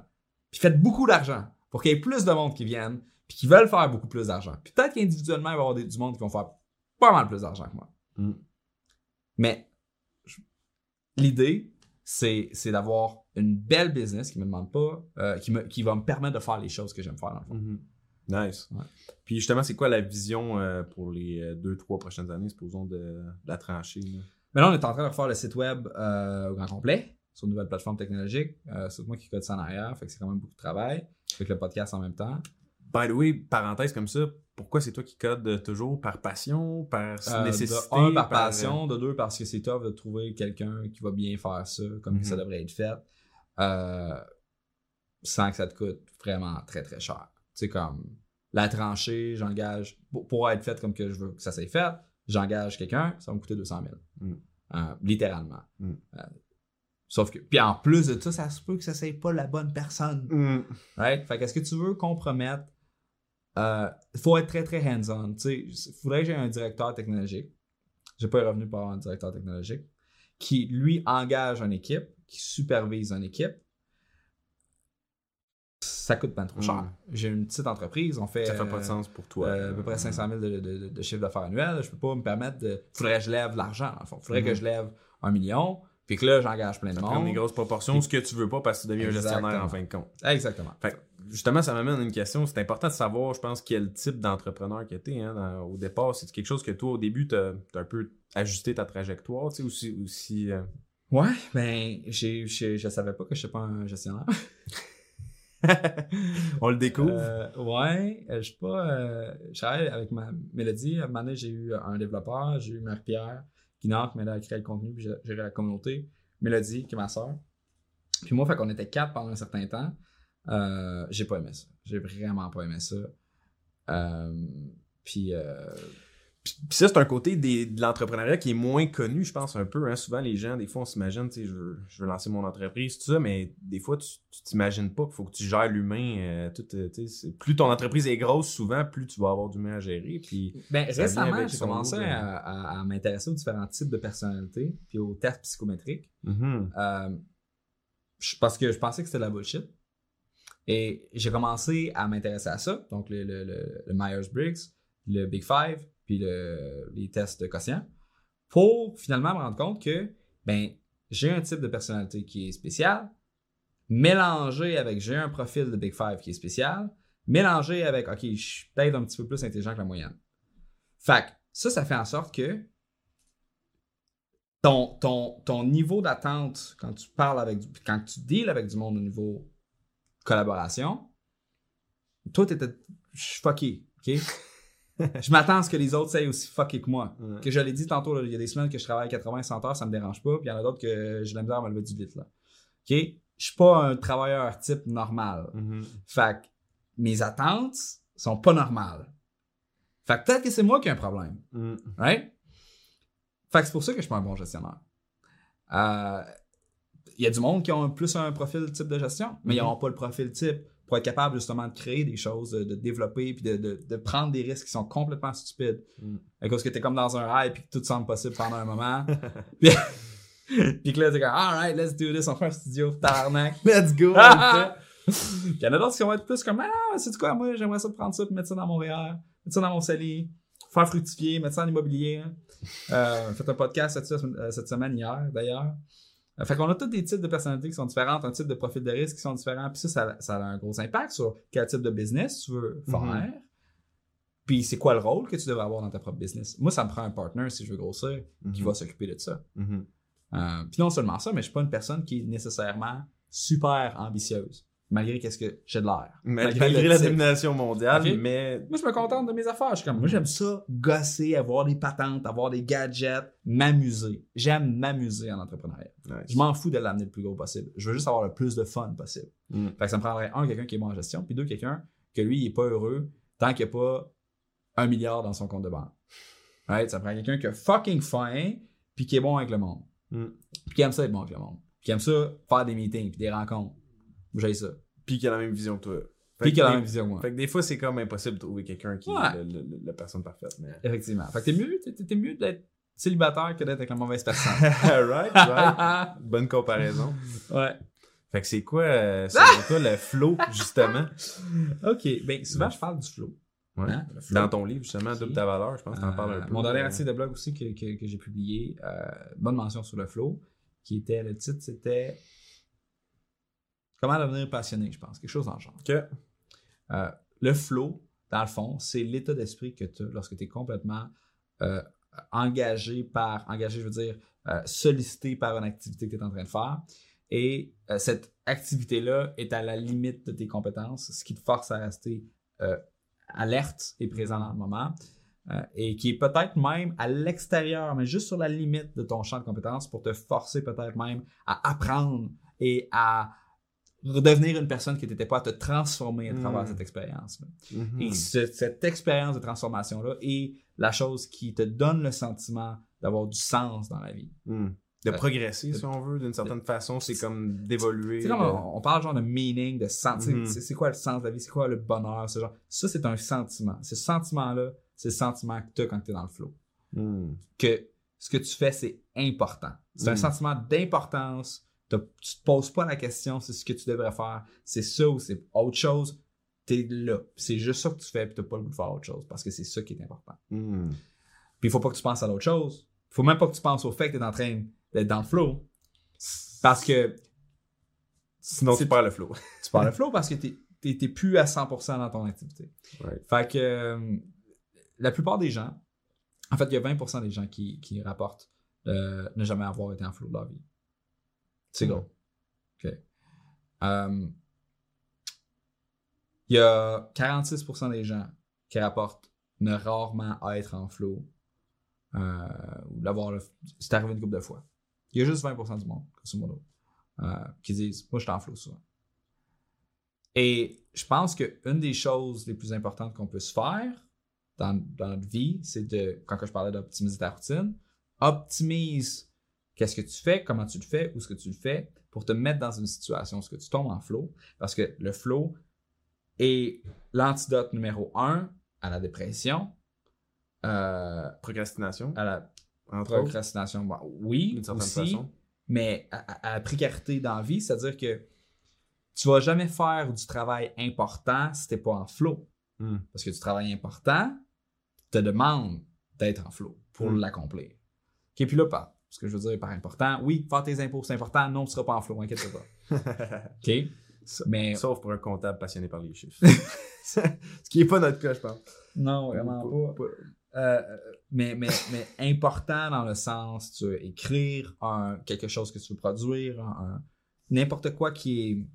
Puis faites beaucoup d'argent pour qu'il y ait plus de monde qui viennent, puis qui veulent faire beaucoup plus d'argent. Puis peut-être qu'individuellement, il va y avoir des- du monde qui vont faire pas mal plus d'argent que moi. Mm. Mais l'idée, c'est, c'est d'avoir une belle business qui me demande pas, euh, qui, me, qui va me permettre de faire les choses que j'aime faire dans le fond. Mhm. Nice. Ouais. Puis justement, c'est quoi la vision euh, pour les euh, deux, trois prochaines années, supposons, de, de la tranchée? là? Mais là, on est en train de refaire le site web euh, au grand complet sur une nouvelle plateforme technologique. Euh, c'est moi qui code ça en arrière, fait que c'est quand même beaucoup de travail. Avec le podcast en même temps. By the way, parenthèse comme ça, pourquoi c'est toi qui codes toujours par passion, par Euh, nécessité? de un, par par, euh, passion. De deux, parce que c'est tough de trouver quelqu'un qui va bien faire ça comme Mhm. ça devrait être fait. euh, sans que ça te coûte vraiment très très cher. Tu sais, comme la tranchée, j'engage, pour, pour être fait comme que je veux que ça soit fait, j'engage quelqu'un, ça va me coûter 200 000. Mm. Euh, littéralement. Mm. Sauf que, puis en plus de ça, ça se peut que ça soit pas la bonne personne. Mm. Right? Fait qu'est-ce que tu veux compromettre? Euh, faut être très, très hands-on. Tu sais, faudrait que j'ai un directeur technologique. J'ai pas les revenus pour avoir un directeur technologique. Qui, lui, engage une équipe, qui supervise une équipe. Ça coûte pas trop cher. Mm. J'ai une petite entreprise, on fait, Ça fait pas de sens pour toi. euh, à peu près 500 000 de, de- chiffre d'affaires annuel. Je peux pas me permettre de. Faudrait que je lève l'argent, le fond. Faudrait que je lève un million. Puis que là, j'engage plein de Prendre des monde. grosses proportions, ce que tu veux pas parce que tu deviens un gestionnaire en fin de compte. Exactement. Fait justement, ça m'amène à une question. C'est important de savoir, je pense, quel type d'entrepreneur que tu es. Hein, dans- au départ, c'est quelque chose que toi, au début, tu as, un peu ajusté ta trajectoire, tu sais, aussi. aussi euh, Ouais, ben, j'ai, je savais pas que je suis pas un gestionnaire. [laughs] On le découvre. Euh, ouais, euh, je suis pas. Euh, avec ma Mélodie. À un moment donné, j'ai eu un développeur, j'ai eu Marie-Pierre, qui n'a mais là, elle crée le contenu, puis j'ai géré la communauté. Mélodie, qui est ma soeur. Puis moi, fait qu'on était quatre pendant un certain temps. Euh, j'ai pas aimé ça. J'ai vraiment pas aimé ça. Euh, puis, euh, Puis ça, c'est un côté des- de l'entrepreneuriat qui est moins connu, je pense, un peu. Hein. Souvent, les gens, des fois, on s'imagine, tu sais, je veux, je veux lancer mon entreprise, tout ça, mais des fois, tu t'imagines pas qu'il faut que tu gères l'humain. euh, tout, euh, plus ton entreprise est grosse, souvent, plus tu vas avoir d'humain à gérer. Puis, Ben, récemment, j'ai commencé de- à, à- à m'intéresser aux différents types de personnalités, puis aux tests psychométriques. Mhm. Euh, parce que je pensais que c'était de la bullshit. Et j'ai commencé à m'intéresser à ça, donc le, le, le- le Myers-Briggs, le Big Five, puis le- les tests de quotient, pour finalement me rendre compte que ben, j'ai un type de personnalité qui est spécial, mélangé avec j'ai un profil de Big Five qui est spécial, mélangé avec OK, je suis peut-être un petit peu plus intelligent que la moyenne. Fait ça, ça fait en sorte que ton, ton, ton niveau d'attente quand tu parles avec du- quand tu deals avec du monde au niveau collaboration, toi. Je suis fucké, OK? [laughs] je m'attends à ce que les autres soient aussi fuckés que moi. Ouais. Que je l'ai dit tantôt, là, il y a des semaines que je travaille 80-100 heures, ça me dérange pas, puis il y en a d'autres que j'ai la misère à me lever du lit, là. OK? Je suis pas un travailleur type normal. Mhm. Fait que mes attentes sont pas normales. Fait que peut-être que c'est moi qui ai un problème. Mhm. Right? Fait que c'est pour ça que je suis pas un bon gestionnaire. Euh, Il y a du monde qui ont plus un profil type de gestion, mais ils Mhm. n'ont pas le profil type pour être capable justement de créer des choses, de, développer, puis de, de- de prendre des risques qui sont complètement stupides. À cause que t'es comme dans un hype et que tout semble possible pendant un moment. [laughs] puis, [laughs] puis que là, t'es comme, alright, let's do this, on fait un studio, tarnac. [laughs] Let's go! Ah, ah! Puis il y en a d'autres qui vont être plus comme Ah, c'est quoi, moi j'aimerais ça prendre ça puis mettre ça dans mon VR, mettre ça dans mon CELI, faire fructifier, mettre ça en immobilier. hein. Euh, fait un podcast euh, cette semaine hier d'ailleurs. Euh, Fait qu'on a tous des types de personnalités qui sont différentes, un type de profil de risque qui sont différents, puis ça, ça, ça a un gros impact sur quel type de business tu veux faire. Mhm. Puis c'est quoi le rôle que tu devrais avoir dans ta propre business? Moi, ça me prend un partner si je veux grossir qui Mhm. va s'occuper de ça. Mhm. Euh, puis non seulement ça, mais je suis pas une personne qui est nécessairement super ambitieuse, malgré qu'est-ce que j'ai de l'air. Malgré, la domination mondiale, mais Moi, je me contente de mes affaires. Je suis comme, moi, j'aime ça, gosser, avoir des patentes, avoir des gadgets, m'amuser. J'aime m'amuser en entrepreneuriat. Nice. Je m'en fous de l'amener le plus gros possible. Je veux juste avoir le plus de fun possible. Mm. Fait que ça me prendrait, un, quelqu'un qui est bon en gestion, puis deux, quelqu'un que lui, il est pas heureux tant qu'il n'y a pas un milliard dans son compte de banque. Right? Ça prend quelqu'un qui a fucking faim, puis qui est bon avec le monde. Mm. Puis qui aime ça être bon avec le monde. Puis qui aime ça faire des meetings, puis des rencontres. J'ai ça. Puis qui a la même vision que toi. Fait Puis que qui a la même vision, moi. Fait que des fois, c'est comme impossible de trouver quelqu'un qui Ouais. est le- le- la personne parfaite. Mais... Effectivement. Fait que t'es mieux, t'es, t'es mieux d'être célibataire que d'être avec la mauvaise personne. [laughs] right, right. [laughs] Bonne comparaison. ouais. Fait que c'est quoi, euh, selon toi, le flow, justement? [laughs] Ok. Ben, souvent, je parle du flow. Ouais. Hein? Dans ton livre, justement. Double ta valeur, je pense que t'en Euh, parles un peu. Mon dernier article de blog aussi que, que, que j'ai publié, euh, bonne mention sur le flow, qui était, le titre c'était Comment devenir passionné, je pense, quelque chose dans le genre. Ok. Euh, le flow, dans le fond, c'est l'état d'esprit que tu as lorsque tu es complètement euh, engagé par, engagé, je veux dire, euh, sollicité par une activité que tu es en train de faire. Et cette activité-là est à la limite de tes compétences, ce qui te force à rester alerte et présent dans le moment. euh, et qui est peut-être même à l'extérieur, mais juste sur la limite de ton champ de compétences pour te forcer peut-être même à apprendre et à redevenir une personne qui n'était pas à te transformer à travers Mm. cette expérience. mhm. Et ce- cette expérience de transformation-là est la chose qui te donne le sentiment d'avoir du sens dans la vie. Hmm. De Euh, progresser, de- si on veut, d'une certaine façon, c'est comme d'évoluer. De- on, on parle genre de meaning, de Mhm. C'est quoi le sens de la vie? C'est quoi le bonheur? Ce genre. Ça, c'est un sentiment. Ce sentiment-là, c'est le sentiment que tu as quand tu es dans le flow. Hmm. Que ce que tu fais, c'est important. C'est un sentiment d'importance. Tu te poses pas la question, c'est ce que tu devrais faire. C'est ça ou c'est autre chose. T'es là. C'est juste ça que tu fais, puis t'as pas le goût de faire autre chose parce que c'est ça qui est important. Hmm. Puis il faut pas que tu penses à l'autre chose. Il faut même pas que tu penses au fait que tu es en train d'être dans le flow. Parce que Sinon, tu perds le flow. [laughs] tu parles le flow parce que tu n'es plus à 100% dans ton activité. Right. Fait que euh, la plupart des gens, en fait, il y a 20% des gens qui, qui rapportent euh, ne jamais avoir été en flow de leur vie. C'est Hmm. gros. OK. Euh, il y a 46% des gens qui rapportent ne rarement être en flow euh, ou d'avoir le- c'est arrivé une couple de fois. Il y a juste 20% du monde, grosso modo, euh, qui disent Moi, je suis en flow souvent. Et je pense qu'une des choses les plus importantes qu'on peut se faire dans, dans notre vie, c'est de, quand je parlais d'optimiser ta routine, optimise qu'est-ce que tu fais, comment tu le fais, où est-ce que tu le fais, pour te mettre dans une situation où que tu tombes en flow. Parce que le flow est l'antidote numéro un à la dépression, euh, Procrastination, à la entre procrastination, bon, oui, d'une certaine aussi, façon. mais à, la précarité dans la vie, c'est-à-dire que tu vas jamais faire du travail important si t'es pas en flow. Hmm. Parce que du travail important te demande d'être en flow pour Mm. l'accomplir. OK, puis là, ce que je veux dire par important, oui, faire tes impôts, c'est important, non, tu seras pas en flow, inquiète pas. [laughs] OK? Mais Sauf pour un comptable passionné par les chiffres. [laughs] Ce qui est pas notre cas, je pense. non, vraiment pas. Euh, mais, mais, mais important dans le sens, tu veux écrire un, quelque chose que tu veux produire, n'importe quoi qui est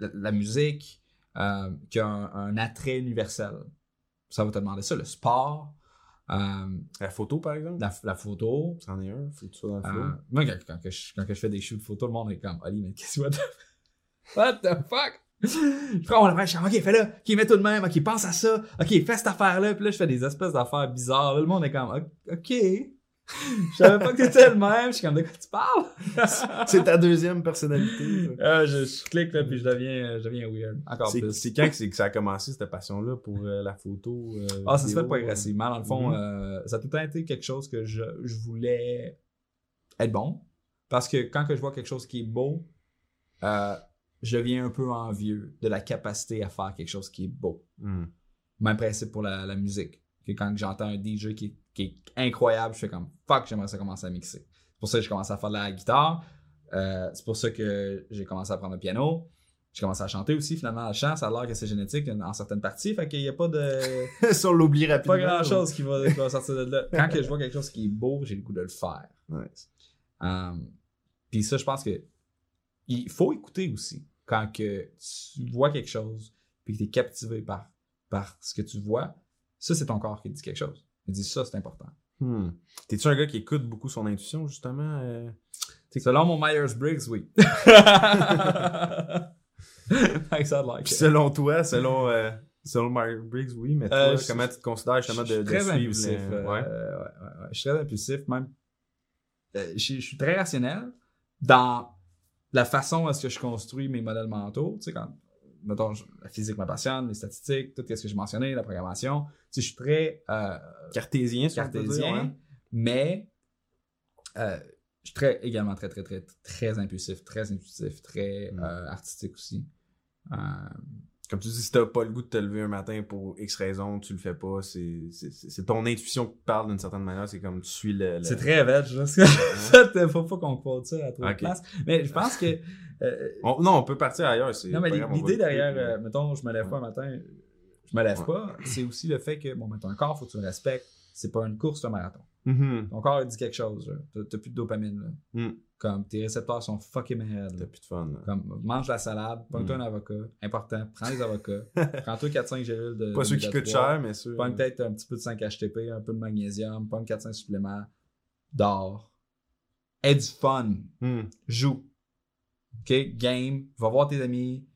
la, la musique, euh, qui a un, un attrait universel. Ça va te demander ça, le sport, euh, La photo, par exemple, la, la photo. c'en est un, faut que tu sois dans le. Euh, moi, quand, quand que je, quand que je fais des shoots photos, le monde est comme, Oli, mais qu'est-ce que tu What the fuck? Je prends mon appareil, je ok, fais-le, ok, mets tout de même, ok, pense à ça, ok, fais cette affaire-là, puis là, je fais des espèces d'affaires bizarres, là, le monde est comme, ok, je savais pas que t'étais le même, je suis comme, de quoi tu parles? [laughs] C'est ta deuxième personnalité. Ah, je, je clique, là, puis je deviens, je deviens weird, encore C'est plus. c'est quand que, ça a commencé, cette passion-là, pour euh, la photo? euh, Ah, ça se fait progressivement. Dans le fond, Mhm. euh, ça a tout le temps été quelque chose que je, je voulais être bon. Parce que quand que je vois quelque chose qui est beau, euh, je deviens un peu envieux de la capacité à faire quelque chose qui est beau. euh, hmm. Même principe pour la, la musique. Que quand j'entends un DJ qui, est- qui est incroyable, je fais comme fuck, j'aimerais ça commencer à mixer. C'est pour ça que j'ai commencé à faire de la guitare. Euh, c'est pour ça que j'ai commencé à prendre le piano. J'ai commencé à chanter aussi, finalement, le chant. Ça a l'air que c'est génétique en certaines parties. Fait qu'il n'y a pas de [laughs] si on l'oublie rapidement. pas grand chose qui va, qui va sortir de là. Quand que je vois quelque chose qui est beau, j'ai le goût de le faire. Nice. Um, Puis ça, je pense que il faut écouter aussi. Quand que tu vois quelque chose, puis que tu es captivé par, par ce que tu vois, ça, c'est ton corps qui dit quelque chose. Il dit ça, c'est important. Hmm. T'es-tu un gars qui écoute beaucoup son intuition, justement? euh? Selon mon Myers-Briggs, oui. [laughs] [laughs] Like selon toi, selon euh, Selon Myers-Briggs, oui, mais toi, Euh, je- comment tu te considères justement de, de très suivre impulsif. les- Ouais. ouais, ouais, ouais. Je suis très impulsif, même. Je, je suis très rationnel dans la façon à ce que je construis mes modèles mentaux. Tu sais, quand, mettons, la physique me passionne, les statistiques, tout ce que j'ai mentionné, la programmation. Tu sais, je suis très euh, Cartésien, peut dire, cartésien, ouais. mais euh, je suis très, également très, très, très, très impulsif, très intuitif, très Mm. euh, artistique aussi. Comme tu dis, si t'as pas le goût de te lever un matin pour X raison, tu le fais pas. C'est c'est- c'est- c'est ton intuition qui parle d'une certaine manière. C'est comme tu suis le. le- C'est très veg, là. [laughs] Il faut pas qu'on quote ça à trop de place. Mais je pense que. euh, [laughs] On- non, on peut partir ailleurs. c'est non, mais l'idée derrière, euh, mettons, je me lève pas un matin, je me lève Ouais. pas, c'est aussi le fait que, bon, mais ton corps, faut que tu le respectes. C'est pas une course, c'est un marathon. Mhm. Ton corps, il dit quelque chose. T'as plus de dopamine, là. Mm. Comme tes récepteurs sont fucking malades. T'as plus de fun. là. Comme, mange la salade, pogne-toi Mm. un avocat. Important, prends les avocats. [laughs] Prends-toi 4-5 gélules de. Pas ceux qui coûtent 3. cher, mais ceux. Pogne peut-être un petit peu de 5 HTP, un peu de magnésium, pogne 4-5 suppléments. Dors. Aie du fun. Hmm. Joue. OK? Game. Va voir tes amis.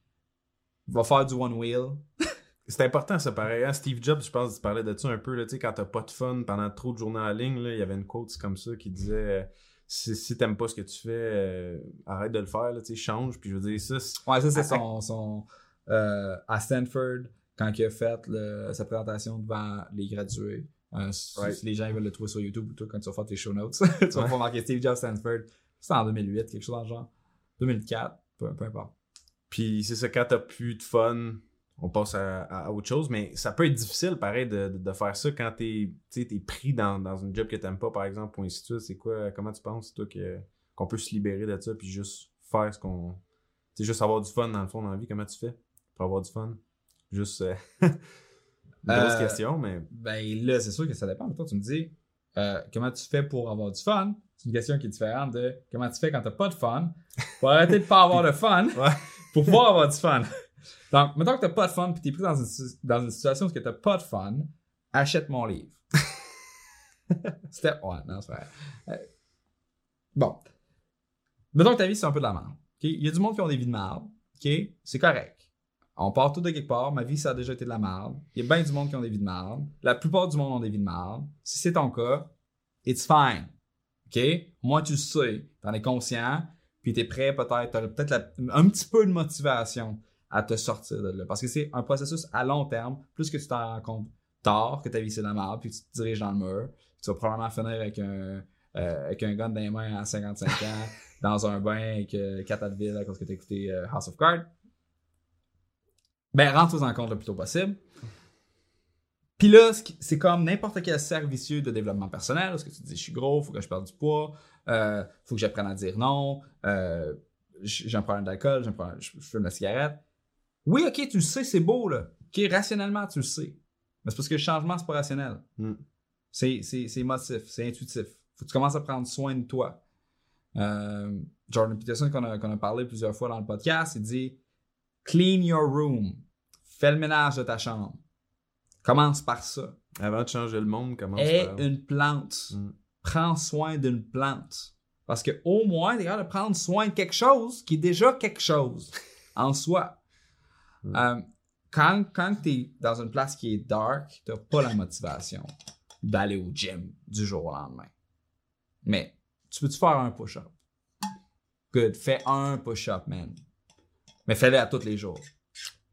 Va faire du one wheel. [laughs] C'est important, ça pareil. hein. Steve Jobs, je pense, il parlait de ça un peu. Là, tu quand t'as pas de fun pendant trop de journées en ligne, là, il y avait une quote comme ça qui disait euh, si, si t'aimes pas ce que tu fais, euh, arrête de le faire, là, tu change. Puis je veux dire, ça, c'est- Ouais, ça, c'est son. son euh, à Stanford, quand il a fait le- sa présentation devant les gradués. Si, Right. si les gens ils veulent le trouver sur YouTube ou tout, quand tu vas faire tes show notes, [laughs] tu vas pouvoir marquer Steve Jobs Stanford. C'était en 2008, quelque chose dans le genre. 2004, peu, peu importe. Puis c'est ça, quand t'as plus de fun, on passe à, à autre chose. Mais ça peut être difficile, pareil, de, de, de faire ça quand t'es t'es pris dans, dans une job que t'aimes pas, par exemple, ou ainsi de suite. C'est quoi, comment tu penses, toi, que, qu'on peut se libérer de ça, puis juste faire ce qu'on. Tu sais, juste avoir du fun dans le fond dans la vie? Comment tu fais pour avoir du fun? Juste. euh, [laughs] une grosse Euh, question, mais. Ben là, c'est sûr que ça dépend. Toi, tu me dis euh, comment tu fais pour avoir du fun? C'est une question qui est différente de comment tu fais quand t'as pas de fun. Pour arrêter de pas avoir de fun. [laughs] Ouais. Pour pouvoir avoir du fun? Donc, maintenant que t'as pas de fun puis t'es pris dans une, dans une situation où t'as pas de fun, achète mon livre. [laughs] C'était. Ouais, non, c'est vrai. Euh, bon. Mettons que ta vie, c'est un peu de la merde. ok? Il y a du monde qui ont des vies de merde. ok? C'est correct. On part tout de quelque part. Ma vie, ça a déjà été de la merde. Il y a bien du monde qui ont des vies de merde. La plupart du monde ont des vies de merde. Si c'est ton cas, it's fine. OK? Moi, tu le sais. T'en es conscient. Puis t'es prêt peut-être. T'as peut-être un petit peu de motivation à te sortir de là. Parce que c'est un processus à long terme. Plus que tu t'en rends compte tard que ta vie, c'est la merde. Puis que tu te diriges dans le mur. Tu vas probablement finir avec un, euh, avec un gun dans les mains à 55 ans, [laughs] dans un bain avec euh, 4 Advil à cause que t'as écouté euh, House of Cards. Ben, rentre en compte le plus tôt possible. Puis là, c'est comme n'importe quel cercle vicieux de développement personnel, parce que tu te dis, je suis gros, faut que je perde du poids, euh, faut que j'apprenne à dire non, euh, j'ai un problème d'alcool, je fume la cigarette. Oui, ok, tu le sais, c'est beau, là. Ok, rationnellement, tu le sais. Mais c'est parce que le changement, c'est pas rationnel. Hmm. C'est, c'est, c'est émotif, c'est intuitif. Faut que tu commences à prendre soin de toi. Euh, Jordan Peterson, qu'on a, qu'on a parlé plusieurs fois dans le podcast, il dit Clean your room. Fais le ménage de ta chambre. Commence par ça. Avant de changer le monde, comment Aie par- une plante. Mm. Prends soin d'une plante. Parce que au moins, capable de prendre soin de quelque chose qui est déjà quelque chose en soi. Euh, quand quand tu es dans une place qui est dark, t'as pas la motivation d'aller au gym du jour au lendemain. Mais tu peux-tu faire un push-up? Good. Fais un push-up, man. Mais fais-le à tous les jours.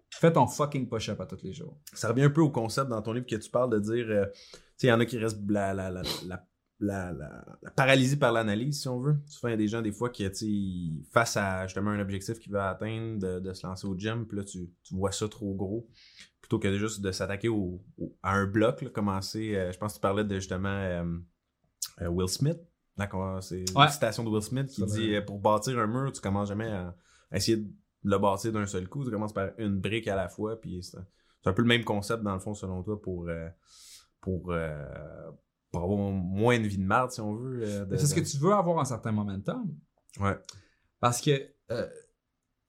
Fais ton fucking push-up à tous les jours. Ça revient un peu au concept dans ton livre que tu parles de dire, euh, tu sais, il y en a qui restent la, la, la, la, la- la paralysie par l'analyse, si on veut. Souvent, il y a des gens, des fois, qui, tu face à justement un objectif qu'ils veulent atteindre, de, de se lancer au gym, puis là, tu, tu vois ça trop gros. Plutôt que de juste de s'attaquer au, au- à un bloc, là, commencer, euh, je pense que tu parlais de justement euh, euh, Will Smith. D'accord, c'est Ouais. une citation de Will Smith qui Ça dit euh, pour bâtir un mur, tu commences jamais à, à essayer de le bâtir d'un seul coup. Tu commences par une brique à la fois, puis c'est c'est un peu le même concept dans le fond selon toi pour euh, pour, euh, pour avoir moins une vie de merde si on veut. euh, de- C'est ce que tu veux avoir un certain momentum. Ouais. Parce que euh,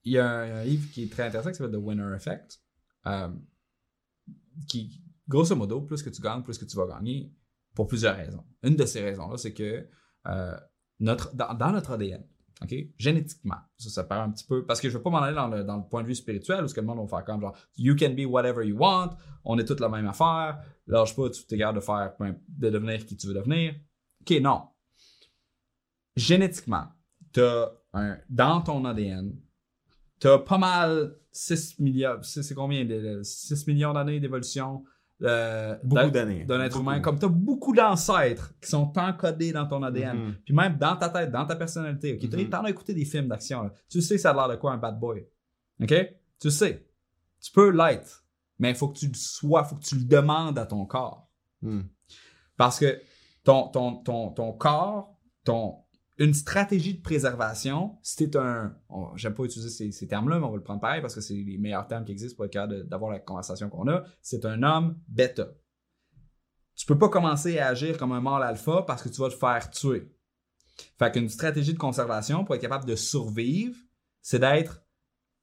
il y a un, un livre qui est très intéressant qui s'appelle The Winner Effect. euh, qui, grosso modo, plus que tu gagnes, plus que tu vas gagner, pour plusieurs raisons. Une de ces raisons-là, c'est que notre, dans, dans notre ADN, OK? Génétiquement. Ça, ça un petit peu. Parce que je veux pas m'en aller dans le, point de vue spirituel où ce que le monde va faire comme genre You can be whatever you want, on est toutes la même affaire, lâche pas, tu t'es de faire de devenir qui tu veux devenir. OK, non. Génétiquement, un dans ton ADN, t'as pas mal 6 millions, combien? 6 millions d'années d'évolution euh, beaucoup d'années. D'un être humain. Comme tu as beaucoup d'ancêtres qui sont encodés dans ton ADN. Mhm. Puis même dans ta tête, dans ta personnalité. ok? Mhm. T'en as écouté des films d'action. Tu sais ça a l'air de quoi un bad boy? OK? Tu sais. Tu peux l'être. Mais il faut que tu le sois, faut que tu le demandes à ton corps. Hmm. Parce que ton, ton, ton, ton corps, ton, une stratégie de préservation, si t'es un. J'aime pas utiliser ces, termes-là, mais on va le prendre pareil parce que c'est les meilleurs termes qui existent pour être capable d'avoir la conversation qu'on a. C'est un homme bêta. Tu peux pas commencer à agir comme un mâle alpha parce que tu vas te faire tuer. Fait qu'une stratégie de conservation pour être capable de survivre, c'est d'être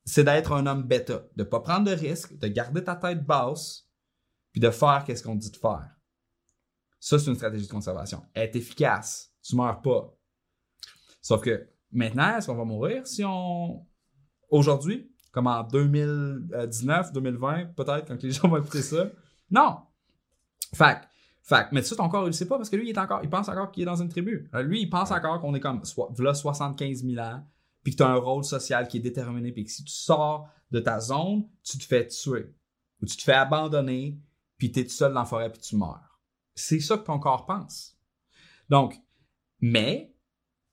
c'est d'être un homme bêta, de pas prendre de risques, de garder ta tête basse, puis de faire qu'est-ce qu'on dit de faire. Ça, c'est une stratégie de conservation. Est efficace. Tu meurs pas. Sauf que maintenant, est-ce qu'on va mourir si on. Aujourd'hui, comme en 2019, 2020, peut-être, quand les gens vont écouter ça? Non! Fait, que- mais ça, ton corps, il le sait pas parce que lui, il est encore, il pense encore qu'il est dans une tribu. Alors, lui, il pense encore qu'on est comme, soit, v'là 75 000 ans, puis que tu as un rôle social qui est déterminé, puis que si tu sors de ta zone, tu te fais tuer. Ou tu te fais abandonner, puis tu es tout seul dans la forêt, puis tu meurs. C'est ça que ton corps pense. Donc, mais,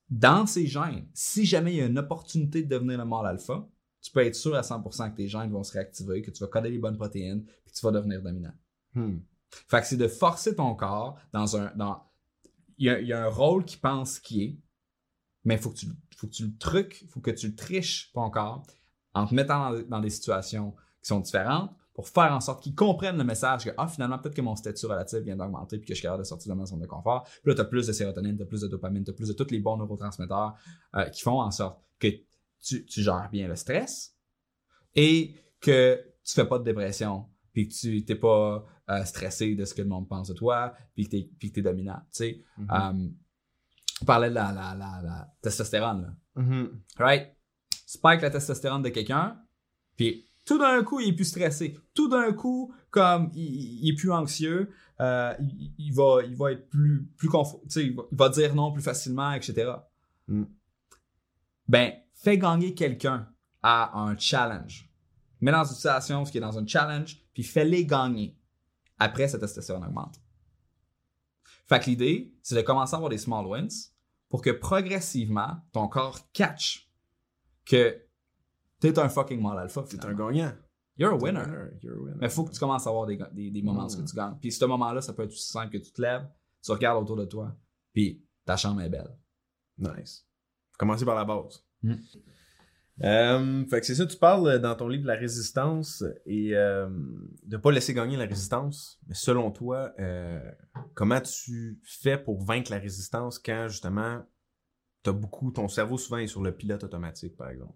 dans ces gènes, si jamais il y a une opportunité de devenir le mâle alpha, tu peux être sûr à 100% que tes gènes vont se réactiver, que tu vas coder les bonnes protéines, puis que tu vas devenir dominant. Hmm. Fait que c'est de forcer ton corps dans un. Dans... Il, y a, il y a un rôle qui pense qui est, mais il faut, que tu- faut que tu le truques, il faut que tu le triches ton corps en te mettant dans, dans des situations qui sont différentes pour faire en sorte qu'ils comprennent le message que ah, finalement, peut-être que mon statut relatif vient d'augmenter puis que je suis capable de sortir de ma zone de confort. Puis là, tu as plus de sérotonine, tu as plus de dopamine, tu as plus de tous les bons neurotransmetteurs euh, qui font en sorte que tu, tu gères bien le stress et que tu fais pas de dépression puis que tu t'es pas euh, stressé de ce que le monde pense de toi, puis que que t'es dominant. Tu sais, Mhm. Euh, on parlait de la, la, la, la testostérone, là. Mhm. Right? Spike la testostérone de quelqu'un, puis tout d'un coup, il est plus stressé. Tout d'un coup, comme il, il est plus anxieux, euh, il, il va, il va être plus, plus confort, il va, il va dire non plus facilement, etc. Mm. Ben, fais gagner quelqu'un à un challenge. Mets dans une situation qui est dans un challenge, puis fais-les gagner. Après, sa testostérone augmente. Fait que l'idée, c'est de commencer à avoir des small wins pour que progressivement, ton corps catch que t'es un fucking mâle alpha. T'es un gagnant. You're a winner. You're a winner. Mais il faut que tu commences à avoir des, des, des moments où Mm. tu gagnes. Puis ce moment-là, ça peut être aussi simple que tu te lèves, tu regardes autour de toi, puis ta chambre est belle. Nice. Commencer par la base. Mm. Euh, fait que c'est ça, tu parles euh, dans ton livre de la résistance et euh, de pas laisser gagner la résistance. Mais selon toi, euh, comment tu fais pour vaincre la résistance quand justement t'as beaucoup, ton cerveau souvent est sur le pilote automatique, par exemple?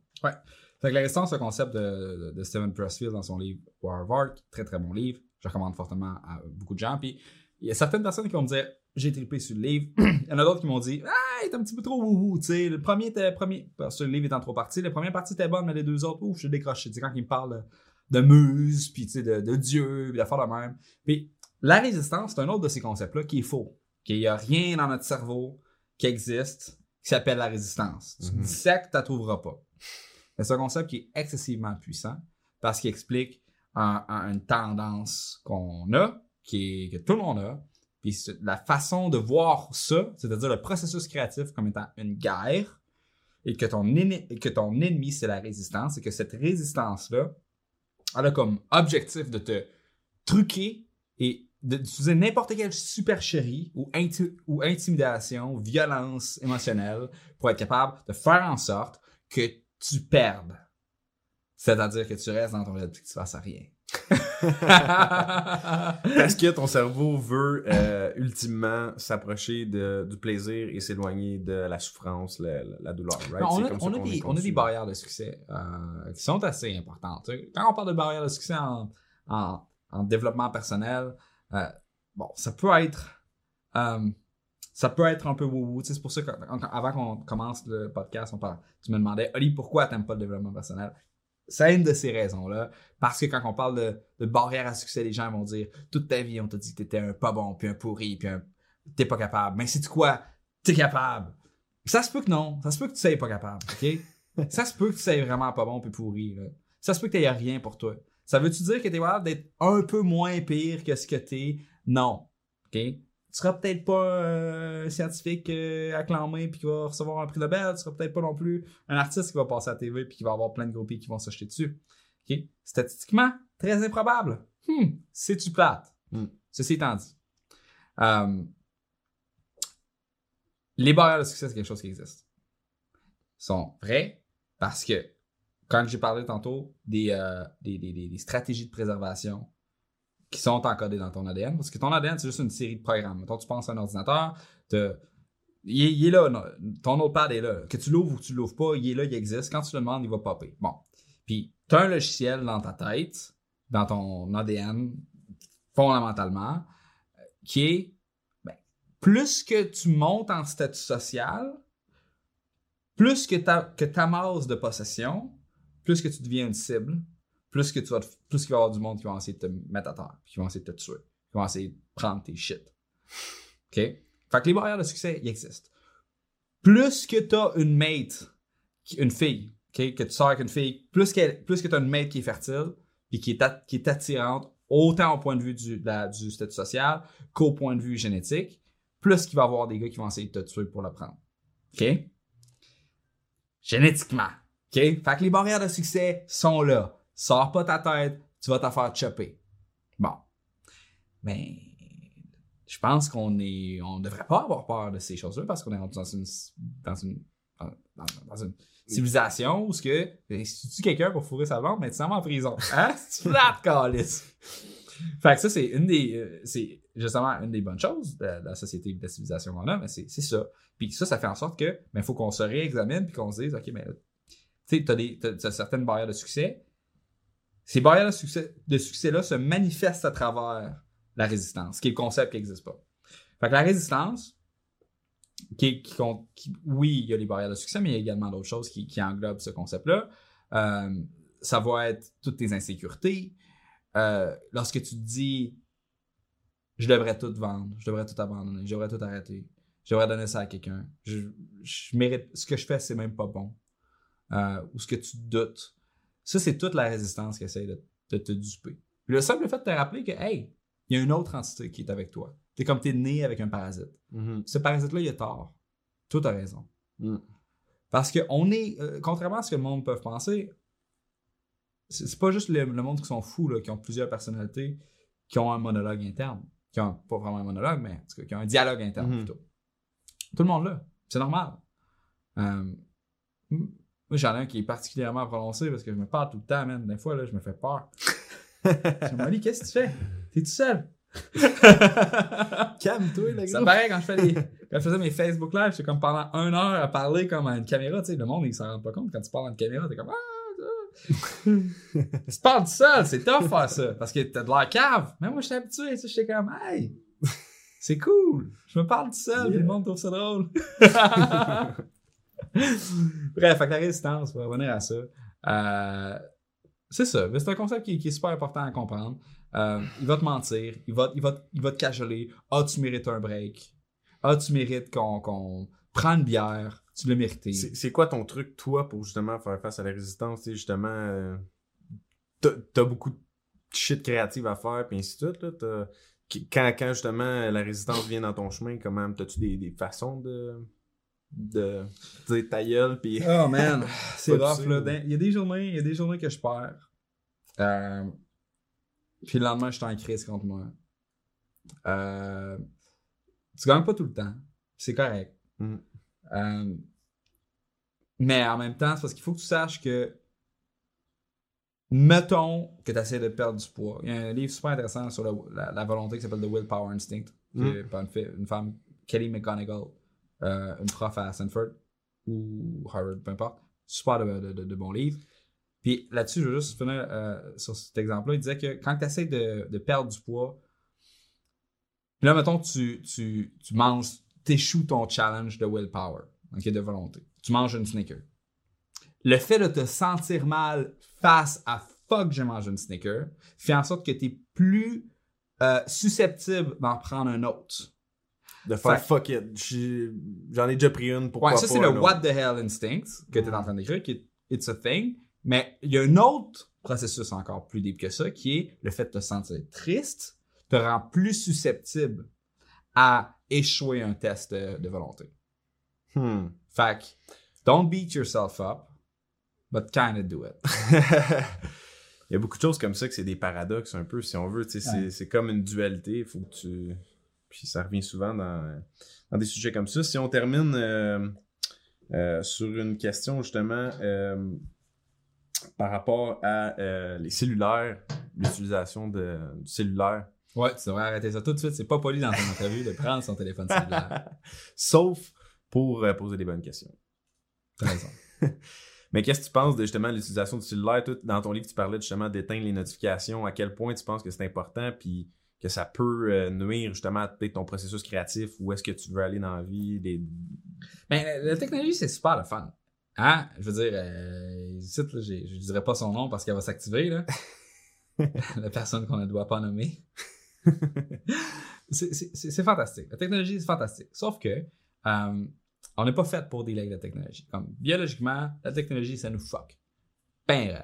Fait que la résistance, c'est un concept de, de, de Steven Pressfield dans son livre War of Art, très très bon livre. Je recommande fortement à beaucoup de gens. Puis il y a certaines personnes qui vont me dire j'ai trippé sur le livre. [clears throat] il y en a d'autres qui m'ont dit ah, il est un petit peu trop wouhou. Tu sais, le premier était premier parce que le livre est en trois parties. La première partie était bonne, mais les deux autres, ouf, je décroché. Tu sais, quand il me parle de, muse, puis tu sais, de, de Dieu, puis d'affaires de même. Puis la résistance, c'est un autre de ces concepts-là qui est faux. Qu'il n'y a rien dans notre cerveau qui existe qui s'appelle la résistance. Tu Mhm. dissectes, tu ne trouveras pas. C'est un concept qui est excessivement puissant parce qu'il explique un- un- une tendance qu'on a, qui est, que tout le monde a, puis la façon de voir ça, c'est-à-dire le processus créatif comme étant une guerre, et que ton, que ton ennemi, c'est la résistance, et que cette résistance-là, elle a comme objectif de te truquer et d'utiliser n'importe quelle supercherie ou, inti- ou intimidation, violence émotionnelle pour être capable de faire en sorte que tu perdes. C'est-à-dire que tu restes dans ton lit et que tu fasses rien. [laughs] Parce que ton cerveau veut euh, ultimement s'approcher du plaisir et s'éloigner de la souffrance, la, douleur. right? On, a, comme ça on a qu'on des, est on a des conçu. barrières de succès euh, qui sont assez importantes. Quand on parle de barrières de succès en, en, en développement personnel, euh, bon, ça peut être. Ça peut être un peu wou C'est pour ça qu'avant qu'on commence le podcast, on parle, tu me demandais, Oli, pourquoi t'aimes pas le développement personnel? C'est une de ces raisons-là. Parce que quand on parle de, de barrière à succès, les gens vont dire, toute ta vie, on t'a dit que t'étais un pas bon, puis un pourri, puis un, t'es pas capable. Mais c'est quoi? T'es capable. Ça se peut que non. Ça se peut que tu sois pas capable, OK? [laughs] ça se peut que tu sois vraiment pas bon puis pourri, là. Ça se peut que t'aies rien pour toi. Ça veut-tu dire que t'es capable d'être un peu moins pire que ce que t'es? Non. OK? Tu seras peut-être pas un scientifique euh, acclamé puis qui va recevoir un prix Nobel, tu seras peut-être pas non plus un artiste qui va passer à la TV puis qui va avoir plein de groupies qui vont s'acheter dessus. Statistiquement, très improbable. Hmm, c'est-tu plate? Hmm. Ceci étant dit. Euh, les barrières de succès, c'est quelque chose qui existe. Ils sont vrais parce que quand j'ai parlé tantôt des, euh, des, des, des stratégies de préservation, qui sont encodés dans ton ADN. Parce que ton ADN, c'est juste une série de programmes. Quand tu penses à un ordinateur, il, est là, ton notepad est là. Que tu l'ouvres ou que tu l'ouvres pas, il est là, il existe. Quand tu le demandes, il va popper. Bon. Puis, tu as un logiciel dans ta tête, dans ton ADN, fondamentalement, qui est ben, plus que tu montes en statut social, plus que ta masse de possession, plus que tu deviens une cible, plus que tu vas plus qu'il va y avoir du monde qui va essayer de te mettre à terre, qui va essayer de te tuer, qui va essayer de prendre tes shit. OK? Fait que les barrières de succès, ils existent. Plus que tu as une mate, une fille, que tu sors avec une fille, plus, plus que tu as une mate qui est fertile, et qui est, qui est attirante, autant au point de vue du, du statut social qu'au point de vue génétique, plus qu'il va y avoir des gars qui vont essayer de te tuer pour la prendre. OK? Génétiquement. OK? Fait que les barrières de succès sont là. Sors pas ta tête, tu vas t'en faire chopper. Bon. Mais je pense qu'on est. On devrait pas avoir peur de ces choses-là parce qu'on est dans une. dans une. dans, une civilisation où ce que. Si tu tues quelqu'un pour fourrer sa vente, mais tu s'en vas en prison. [laughs] Hein? tu flattes, calice. Fait que ça, c'est une des. Euh, c'est justement une des bonnes choses de, la société et de la civilisation qu'on a, mais c'est ça. Puis ça, ça fait en sorte que, il faut qu'on se réexamine puis qu'on se dise, OK, mais tu sais, t'as des, t'as certaines barrières de succès, ces barrières de succès, de succès-là se manifestent à travers la résistance, qui est le concept qui n'existe pas. Fait que la résistance, qui, oui, il y a les barrières de succès, mais il y a également d'autres choses qui, qui englobent ce concept-là. Euh, ça va être toutes tes insécurités. Euh, lorsque tu te dis, je devrais tout vendre, je devrais tout abandonner, je devrais tout arrêter, je devrais donner ça à quelqu'un, je, mérite, ce que je fais, c'est même pas bon. Euh, ou ce que tu doutes, ça, c'est toute la résistance qui essaie de, te duper. le simple fait de te rappeler que, hey, il y a une autre entité qui est avec toi. C'est comme t'es né avec un parasite. Mm-hmm. Ce parasite-là, il a tort. Tout a raison. Mm. Parce que on est, euh, contrairement à ce que le monde peut penser, c'est pas juste le, monde qui sont fous, là, qui ont plusieurs personnalités, qui ont un monologue interne. Qui ont pas vraiment un monologue, mais qui ont un dialogue interne mm-hmm. plutôt. Tout le monde là. C'est normal. Euh, moi, j'en ai un qui est particulièrement prononcé parce que je me parle tout le temps, même. Des fois, là, je me fais peur. [laughs] je me qu'est-ce que tu fais? T'es tout seul? [laughs] Calme-toi, le gars. Ça paraît quand je, fais les... quand je faisais mes Facebook Live, j'étais comme pendant une heure à parler comme à une caméra. Tu sais, le monde, il s'en rend pas compte. Quand tu parles à une caméra, t'es comme Ah! tu parles tout seul, c'est tough faire ça. Parce que t'as de l'air cave. Mais moi, je suis habitué. Tu sais, j'étais comme Hey! C'est cool! Je me parle tout seul, yeah. le monde trouve ça drôle. [laughs] [laughs] Bref, avec la résistance, pour revenir à ça. Euh, c'est ça. C'est un concept qui, est super important à comprendre. Euh, il va te mentir, il va, il va, il va te cajoler. Ah, tu mérites un break. Ah, tu mérites qu'on qu prenne une bière. Tu l'as mérité. C'est quoi ton truc, toi, pour justement faire face à la résistance? justement, euh, t'as beaucoup de shit créative à faire, puis ainsi de suite. Quand, quand justement la résistance vient dans ton chemin, comment t'as-tu des façons de de dire ta gueule puis oh man [laughs] c'est rough là. il y a des journées il y a des journées que je perds. Euh, puis le lendemain je suis en crise contre moi. Euh, tu gagnes pas tout le temps. C'est correct. Mm. euh, mais en même temps c'est parce qu'il faut que tu saches que mettons que tu essaies de perdre du poids. Il y a un livre super intéressant sur la, volonté qui s'appelle The Willpower Instinct mm. par une, une femme Kelly McGonigal euh, une prof à Stanford ou Harvard, peu importe. Super de, de, de, bons livres. Puis là-dessus, je veux juste finir euh, sur cet exemple-là. Il disait que quand tu essaies de, de, perdre du poids, là, mettons, tu, tu, tu manges ton challenge de willpower, ok, de volonté. Tu manges une sneaker. Le fait de te sentir mal face à fuck, j'ai mangé une sneaker, fait en sorte que tu es plus euh, susceptible d'en prendre un autre. De faire Fait- fuck it. J'en ai déjà pris une, pourquoi Ouais, ça, c'est le autre? what the hell instinct que tu es en train d'écrire, qui est it's a thing. Mais il y a un autre processus encore plus deep que ça, qui est le fait de te sentir triste, te rend plus susceptible à échouer un test de, de volonté. Hmm. Fait que, don't beat yourself up, but kinda do it. [laughs] Il y a beaucoup de choses comme ça que c'est des paradoxes un peu, si on veut. Ouais. c'est comme une dualité. Il faut que tu. Puis ça revient souvent dans, dans des sujets comme ça. Si on termine euh, euh, sur une question justement euh, par rapport à les cellulaires, l'utilisation de, du cellulaire. Ouais, tu devrais arrêter ça tout de suite. C'est pas poli dans ton entrevue de prendre son téléphone cellulaire. [laughs] Sauf pour poser des bonnes questions. T'as raison. [laughs] Mais qu'est-ce que tu penses de justement l'utilisation du cellulaire? Dans ton livre, tu parlais justement d'éteindre les notifications. À quel point tu penses que c'est important puis que ça peut euh, nuire justement à ton processus créatif? Où est-ce que tu veux aller dans la vie? Des... Ben, la, la technologie, c'est super le fun. Hein? Je veux dire, euh, ici, là, je dirais pas son nom parce qu'elle va s'activer, là. [laughs] la personne qu'on ne doit pas nommer. c'est- fantastique. La technologie, c'est fantastique. Sauf que, euh, on n'est pas fait pour des avec la technologie. Comme, biologiquement, la technologie, ça nous fuck. Ben.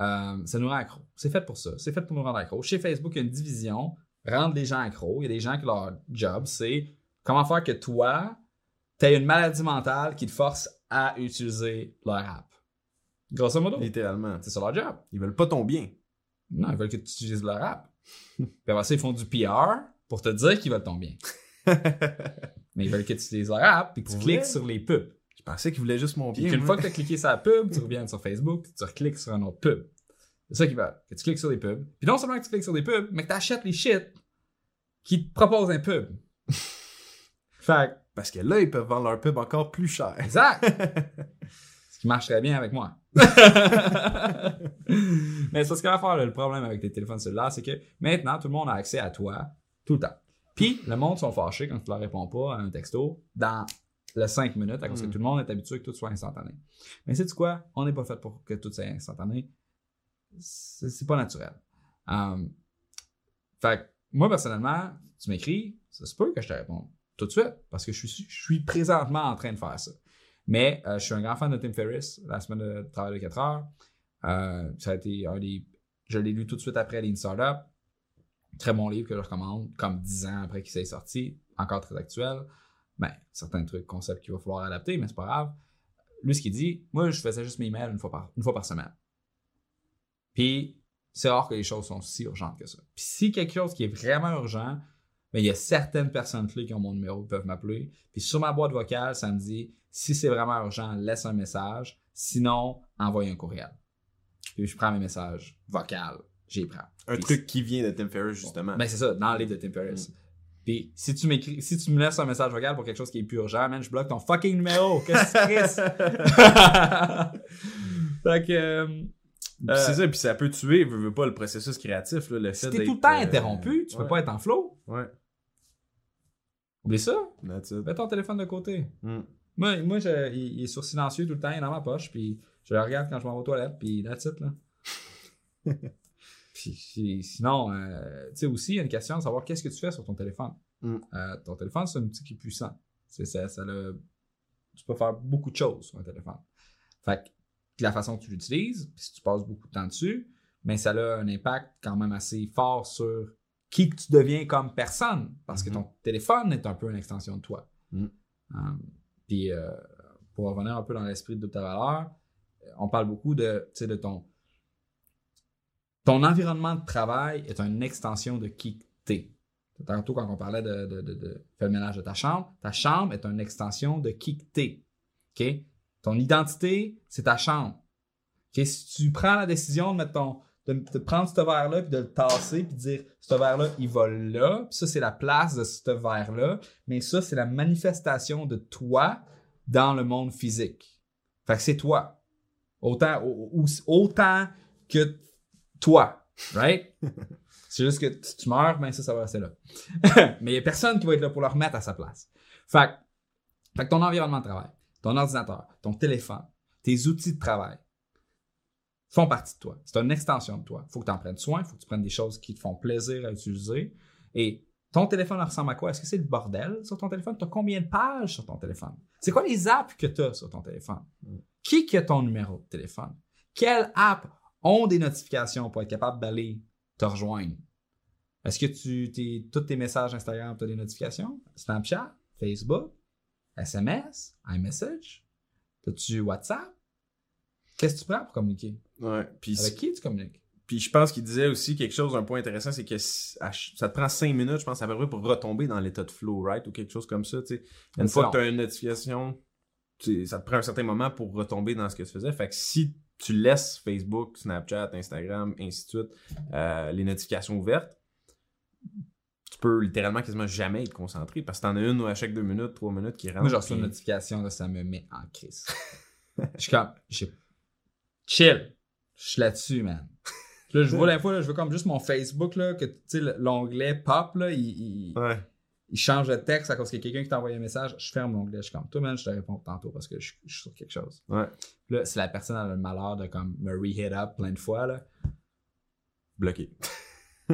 Euh, ça nous rend accro. C'est fait pour ça. C'est fait pour nous rendre accro. Chez Facebook, il y a une division, rendre les gens accros. Il y a des gens qui leur job, c'est comment faire que toi, tu as une maladie mentale qui te force à utiliser leur app. Grosso modo, Littéralement. c'est ça leur job. Ils veulent pas ton bien. Non, ils veulent que tu utilises leur app. Puis après ça, ils font du PR pour te dire qu'ils veulent ton bien. [laughs] Mais ils veulent que tu utilises leur app puis que tu cliques vrai? sur les pubs. Je pensais qu'ils voulaient juste mon Puis bien. qu'une moi. fois que tu as cliqué sur la pub, tu [laughs] reviens sur Facebook, tu recliques sur un autre pub. C'est ça qu'ils veulent. Que tu cliques sur des pubs. Puis non seulement que tu cliques sur des pubs, mais que tu achètes les shit qui te proposent un pub. [laughs] fait que, Parce que là, ils peuvent vendre leur pub encore plus cher. Exact. [laughs] Ce qui marche très bien avec moi. [laughs] Mais c'est ce qu'on va faire, le problème avec les téléphones cellulaires, c'est que maintenant, tout le monde a accès à toi tout le temps. Puis, le monde sont fâchés quand tu leur réponds pas à un texto dans les 5 minutes, à cause Mm. que tout le monde est habitué que tout soit instantané. Mais c'est quoi? On n'est pas fait pour que tout soit instantané. C'est pas naturel. Um, fait moi, personnellement, tu m'écris, ça se peut que je te réponde tout de suite, parce que je suis, je suis présentement en train de faire ça. Mais euh, je suis un grand fan de Tim Ferriss, la semaine de travail de 4 heures. Euh, ça a été un des. Je l'ai lu tout de suite après Lean Startup. Très bon livre que je recommande, comme 10 ans après qu'il s'est sorti, encore très actuel. Ben, certains trucs, concepts qu'il va falloir adapter, mais c'est pas grave. Lui, ce qu'il dit, moi, je faisais juste mes emails une fois par, une fois par semaine. Puis, c'est rare que les choses sont si urgentes que ça. Puis, si quelque chose qui est vraiment urgent, ben, il y a certaines personnes clés qui ont mon numéro qui peuvent m'appeler. Puis, sur ma boîte vocale, ça me dit, si c'est vraiment urgent, laisse un message. Sinon, envoie un courriel. Puis, je prends mes messages vocaux. J'y prends. Un Puis, truc qui vient de Tim Ferriss, justement. ben, c'est ça, dans le livre de Tim Ferriss. Puis, si tu m'écris, si tu me laisses un message vocal pour quelque chose qui est plus urgent, man, je bloque ton fucking numéro. Qu'est-ce que tu crisses? fait que, euh, c'est ça, puis ça peut tuer, veux, veux pas, le processus créatif, là, le si t'es tout le temps euh, interrompu, tu peux pas être en flow. Ouais, Oublie ça. Mets ton téléphone de côté. Mm. Moi, moi je- il, il est sur silencieux tout le temps, il est dans ma poche, puis je le regarde quand je m'en vais aux toilettes, puis that's it, là. [laughs] puis, puis sinon, euh, tu sais aussi, il y a une question de savoir qu'est-ce que tu fais sur ton téléphone. Mm. Euh, ton téléphone, c'est un outil qui est puissant. C'est ça, ça le- tu peux faire beaucoup de choses sur un téléphone. Fait que la façon que tu l'utilises, puis si tu passes beaucoup de temps dessus, mais ça a un impact quand même assez fort sur qui que tu deviens comme personne, parce que ton téléphone est un peu une extension de toi. Mm. Um, puis euh, pour revenir un peu dans l'esprit de ta valeur, on parle beaucoup de, de ton ton environnement de travail est une extension de qui t'es. Tantôt, quand on parlait de, de, de, de faire le ménage de ta chambre, ta chambre est une extension de qui t'es. OK? Ton identité, c'est ta chambre. Si tu prends la décision de mettre ton, de, de prendre ce verre-là, puis de le tasser, puis de dire, ce verre-là, il va là, puis ça, c'est la place de ce verre-là, mais ça, c'est la manifestation de toi dans le monde physique. Fait que c'est toi. Autant, au- au- autant que toi, right? [laughs] c'est juste que si tu meurs, ben ça, ça va rester là. [laughs] mais il n'y a personne qui va être là pour le remettre à sa place. Fait, fait que ton environnement de travail, ton ordinateur, ton téléphone, tes outils de travail font partie de toi. C'est une extension de toi. faut que tu en prennes soin, faut que tu prennes des choses qui te font plaisir à utiliser. Et ton téléphone ressemble à quoi? Est-ce que c'est le bordel sur ton téléphone? Tu as combien de pages sur ton téléphone? C'est quoi les apps que tu as sur ton téléphone? Qui qui a ton numéro de téléphone? Quelles apps ont des notifications pour être capable d'aller te rejoindre? Est-ce que tu, tes, tous tes messages Instagram, tu as des notifications? Snapchat? Facebook? SMS? iMessage? As-tu WhatsApp? Qu'est-ce que tu prends pour communiquer? Ouais. Avec qui tu communiques? puis je pense qu'il disait aussi quelque chose, un point intéressant, c'est que ça te prend 5 minutes, je pense, à peu près pour retomber dans l'état de flow, right? Ou quelque chose comme ça, tu sais. Une fois long. que tu as une notification, ça te prend un certain moment pour retomber dans ce que tu faisais. Fait que si tu laisses Facebook, Snapchat, Instagram, ainsi de suite, euh, les notifications ouvertes, peux littéralement quasiment jamais être concentré parce que t'en as une à chaque deux minutes, trois minutes qui rentre. Moi, je reçois une notification, là, ça me met en crise. [laughs] je suis comme, j'ai- chill. Je suis là-dessus, man. Là, je vois fois, là, je veux comme juste mon Facebook, là, que, tu sais, le- l'onglet pop, là, il, il, Ouais. il change de texte à cause qu'il y a quelqu'un qui t'a envoyé un message. Je ferme l'onglet, je suis comme, toi, man, je te réponds tantôt parce que je, je suis sur quelque chose. Ouais. Puis Là, si la personne a le malheur de, comme, me re-hit up plein de fois, là, Bloqué. [laughs]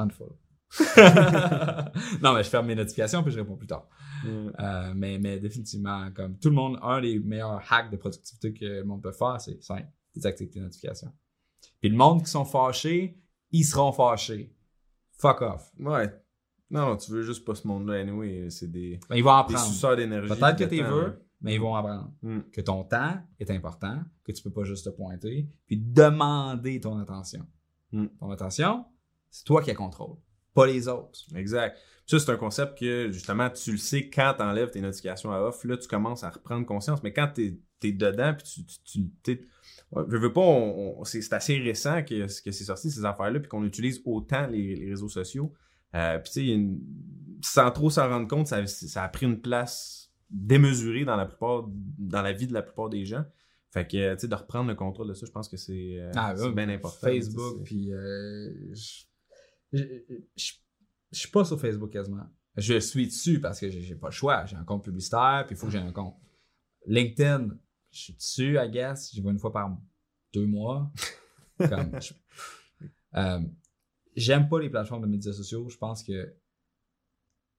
unfollow. [laughs] non, mais je ferme mes notifications puis je réponds plus tard. Euh, mais, mais définitivement, comme tout le monde, un des meilleurs hacks de productivité que le monde peut faire, c'est simple, désactiver tes notifications. Puis le monde qui sont fâchés, ils seront fâchés. Fuck off. Ouais. Non, non, tu veux juste pas ce monde-là, anyway. C'est des, Ben, ils vont en des prendre. suceurs d'énergie. Peut-être que tu veux, mais ils vont en prendre. Mm. Que ton temps est important, que tu peux pas juste te pointer, puis demander ton attention. Mm. Ton attention, c'est toi qui la contrôle, pas les autres. Exact. Ça, c'est un concept que, justement, tu le sais quand tu enlèves tes notifications à off. Là, tu commences à reprendre conscience. Mais quand tu es, dedans, puis tu. tu, tu je veux pas, c'est assez récent que, que c'est sorti, ces affaires-là, puis qu'on utilise autant les, les réseaux sociaux. Euh, puis, tu sais, une- sans trop s'en rendre compte, ça, ça a pris une place démesurée dans la plupart, dans la vie de la plupart des gens. Fait que, tu sais, de reprendre le contrôle de ça, je pense que c'est euh, Ah, bien important. Facebook, puis euh, je, je, je- je suis pas sur Facebook quasiment. Je suis dessus parce que j'ai pas le choix. J'ai un compte publicitaire, puis il faut que j'ai un compte. LinkedIn, je suis dessus, I guess. J'y vais une fois par deux mois. [laughs] Comme, je- euh, J'aime pas les plateformes de médias sociaux. Je pense que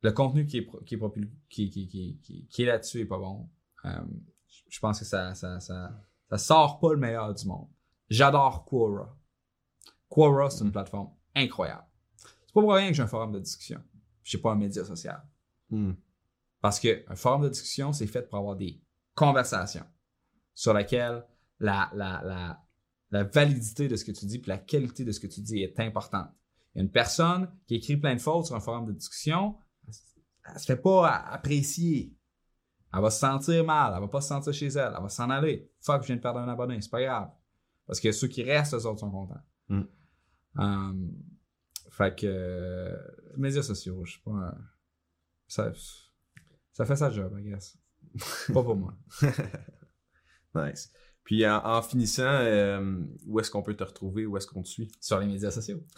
le contenu qui est, qui est, propul- qui, qui, qui, qui, qui est là-dessus est pas bon. Euh, je- je pense que ça, ça, ça, ça sort pas le meilleur du monde. J'adore Quora. Quora, c'est une plateforme incroyable. C'est pas pour rien que j'ai un forum de discussion. J'ai pas un média social. Hmm. Parce que un forum de discussion, c'est fait pour avoir des conversations sur lesquelles la, la, la, la validité de ce que tu dis puis la qualité de ce que tu dis est importante. Il y a une personne qui écrit plein de fautes sur un forum de discussion, elle, se- elle se fait pas apprécier. Elle va se sentir mal, elle va pas se sentir chez elle, elle va s'en aller. Fuck, je viens de perdre un abonné, c'est pas grave. Parce que ceux qui restent, eux autres sont contents. Mm. Um, fait que euh, médias sociaux, je sais pas. ça, ça fait sa job, I guess. [laughs] pas pour moi. [laughs] Nice. Puis en, en finissant, euh, où est-ce qu'on peut te retrouver? Où est-ce qu'on te suit? Sur les médias sociaux. [laughs]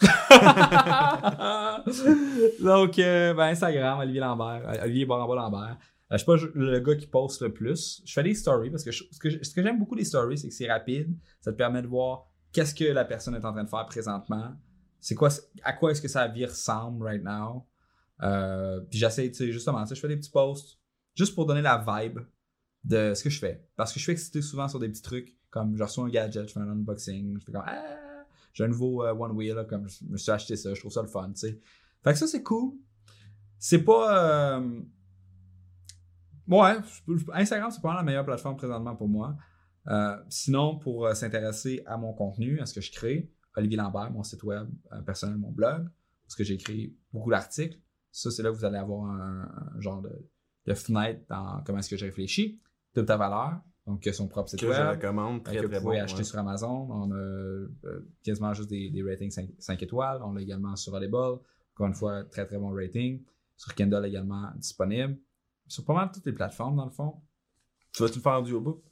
Donc, euh, ben, Instagram, Olivier Lambert, euh, Olivier Baramba Lambert. Euh, je suis pas le gars qui poste le plus. Je fais des stories parce que je- ce que, que j'aime beaucoup des stories, c'est que c'est rapide. Ça te permet de voir qu'est-ce que la personne est en train de faire présentement. C'est quoi, à quoi est-ce que sa vie ressemble right now? Euh, puis j'essaie, tu sais, justement, je fais des petits posts juste pour donner la vibe de ce que je fais. Parce que je suis excité souvent sur des petits trucs, comme je reçois un gadget, je fais un unboxing, je fais comme ah, j'ai un nouveau euh, One Wheel, comme je me suis acheté ça, je trouve ça le fun, tu sais. Fait que ça, c'est cool. C'est pas. euh, Ouais, Instagram, c'est pas la meilleure plateforme présentement pour moi. Sinon, pour s'intéresser à mon contenu, à ce que je crée, Olivier Lambert, mon site web euh, personnel, mon blog, parce que j'écris beaucoup d'articles. Ça, c'est là que vous allez avoir un, un genre de, de fenêtre dans comment est-ce que je réfléchis, de ta valeur, donc son propre site Que je web. recommande. Euh, Très, que vous pouvez bon. acheter ouais. sur Amazon. On a euh, quasiment juste des, des ratings 5, étoiles. On l'a également sur Audible. Encore une fois, très très bon rating. Sur Kindle également disponible. Sur pas mal toutes les plateformes, dans le fond. Tu vas-tu le faire en audiobook?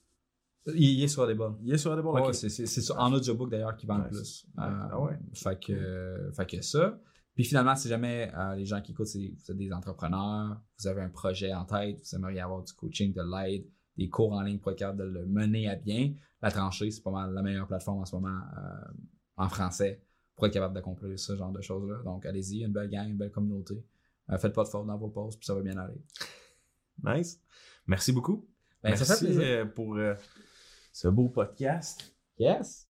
Il, est sur Audible. Il est sur Ouais, ok. c'est, sur- en audiobook d'ailleurs qui vend le plus. Ah, Euh, ah ouais. Fait que, fait que ça. Puis finalement, si jamais euh, les gens qui écoutent, vous êtes des entrepreneurs, vous avez un projet en tête, vous aimeriez avoir du coaching, de l'aide, des cours en ligne pour être capable de le mener à bien, la tranchée, c'est pas mal la meilleure plateforme en ce moment euh, en français pour être capable d'accomplir ce genre de choses-là. Donc allez-y, une belle gang, une belle communauté. Euh, faites pas de faute dans vos posts, puis ça va bien aller. Nice. Merci beaucoup. Ben, ça Merci fait plaisir. pour ce beau podcast. Yes!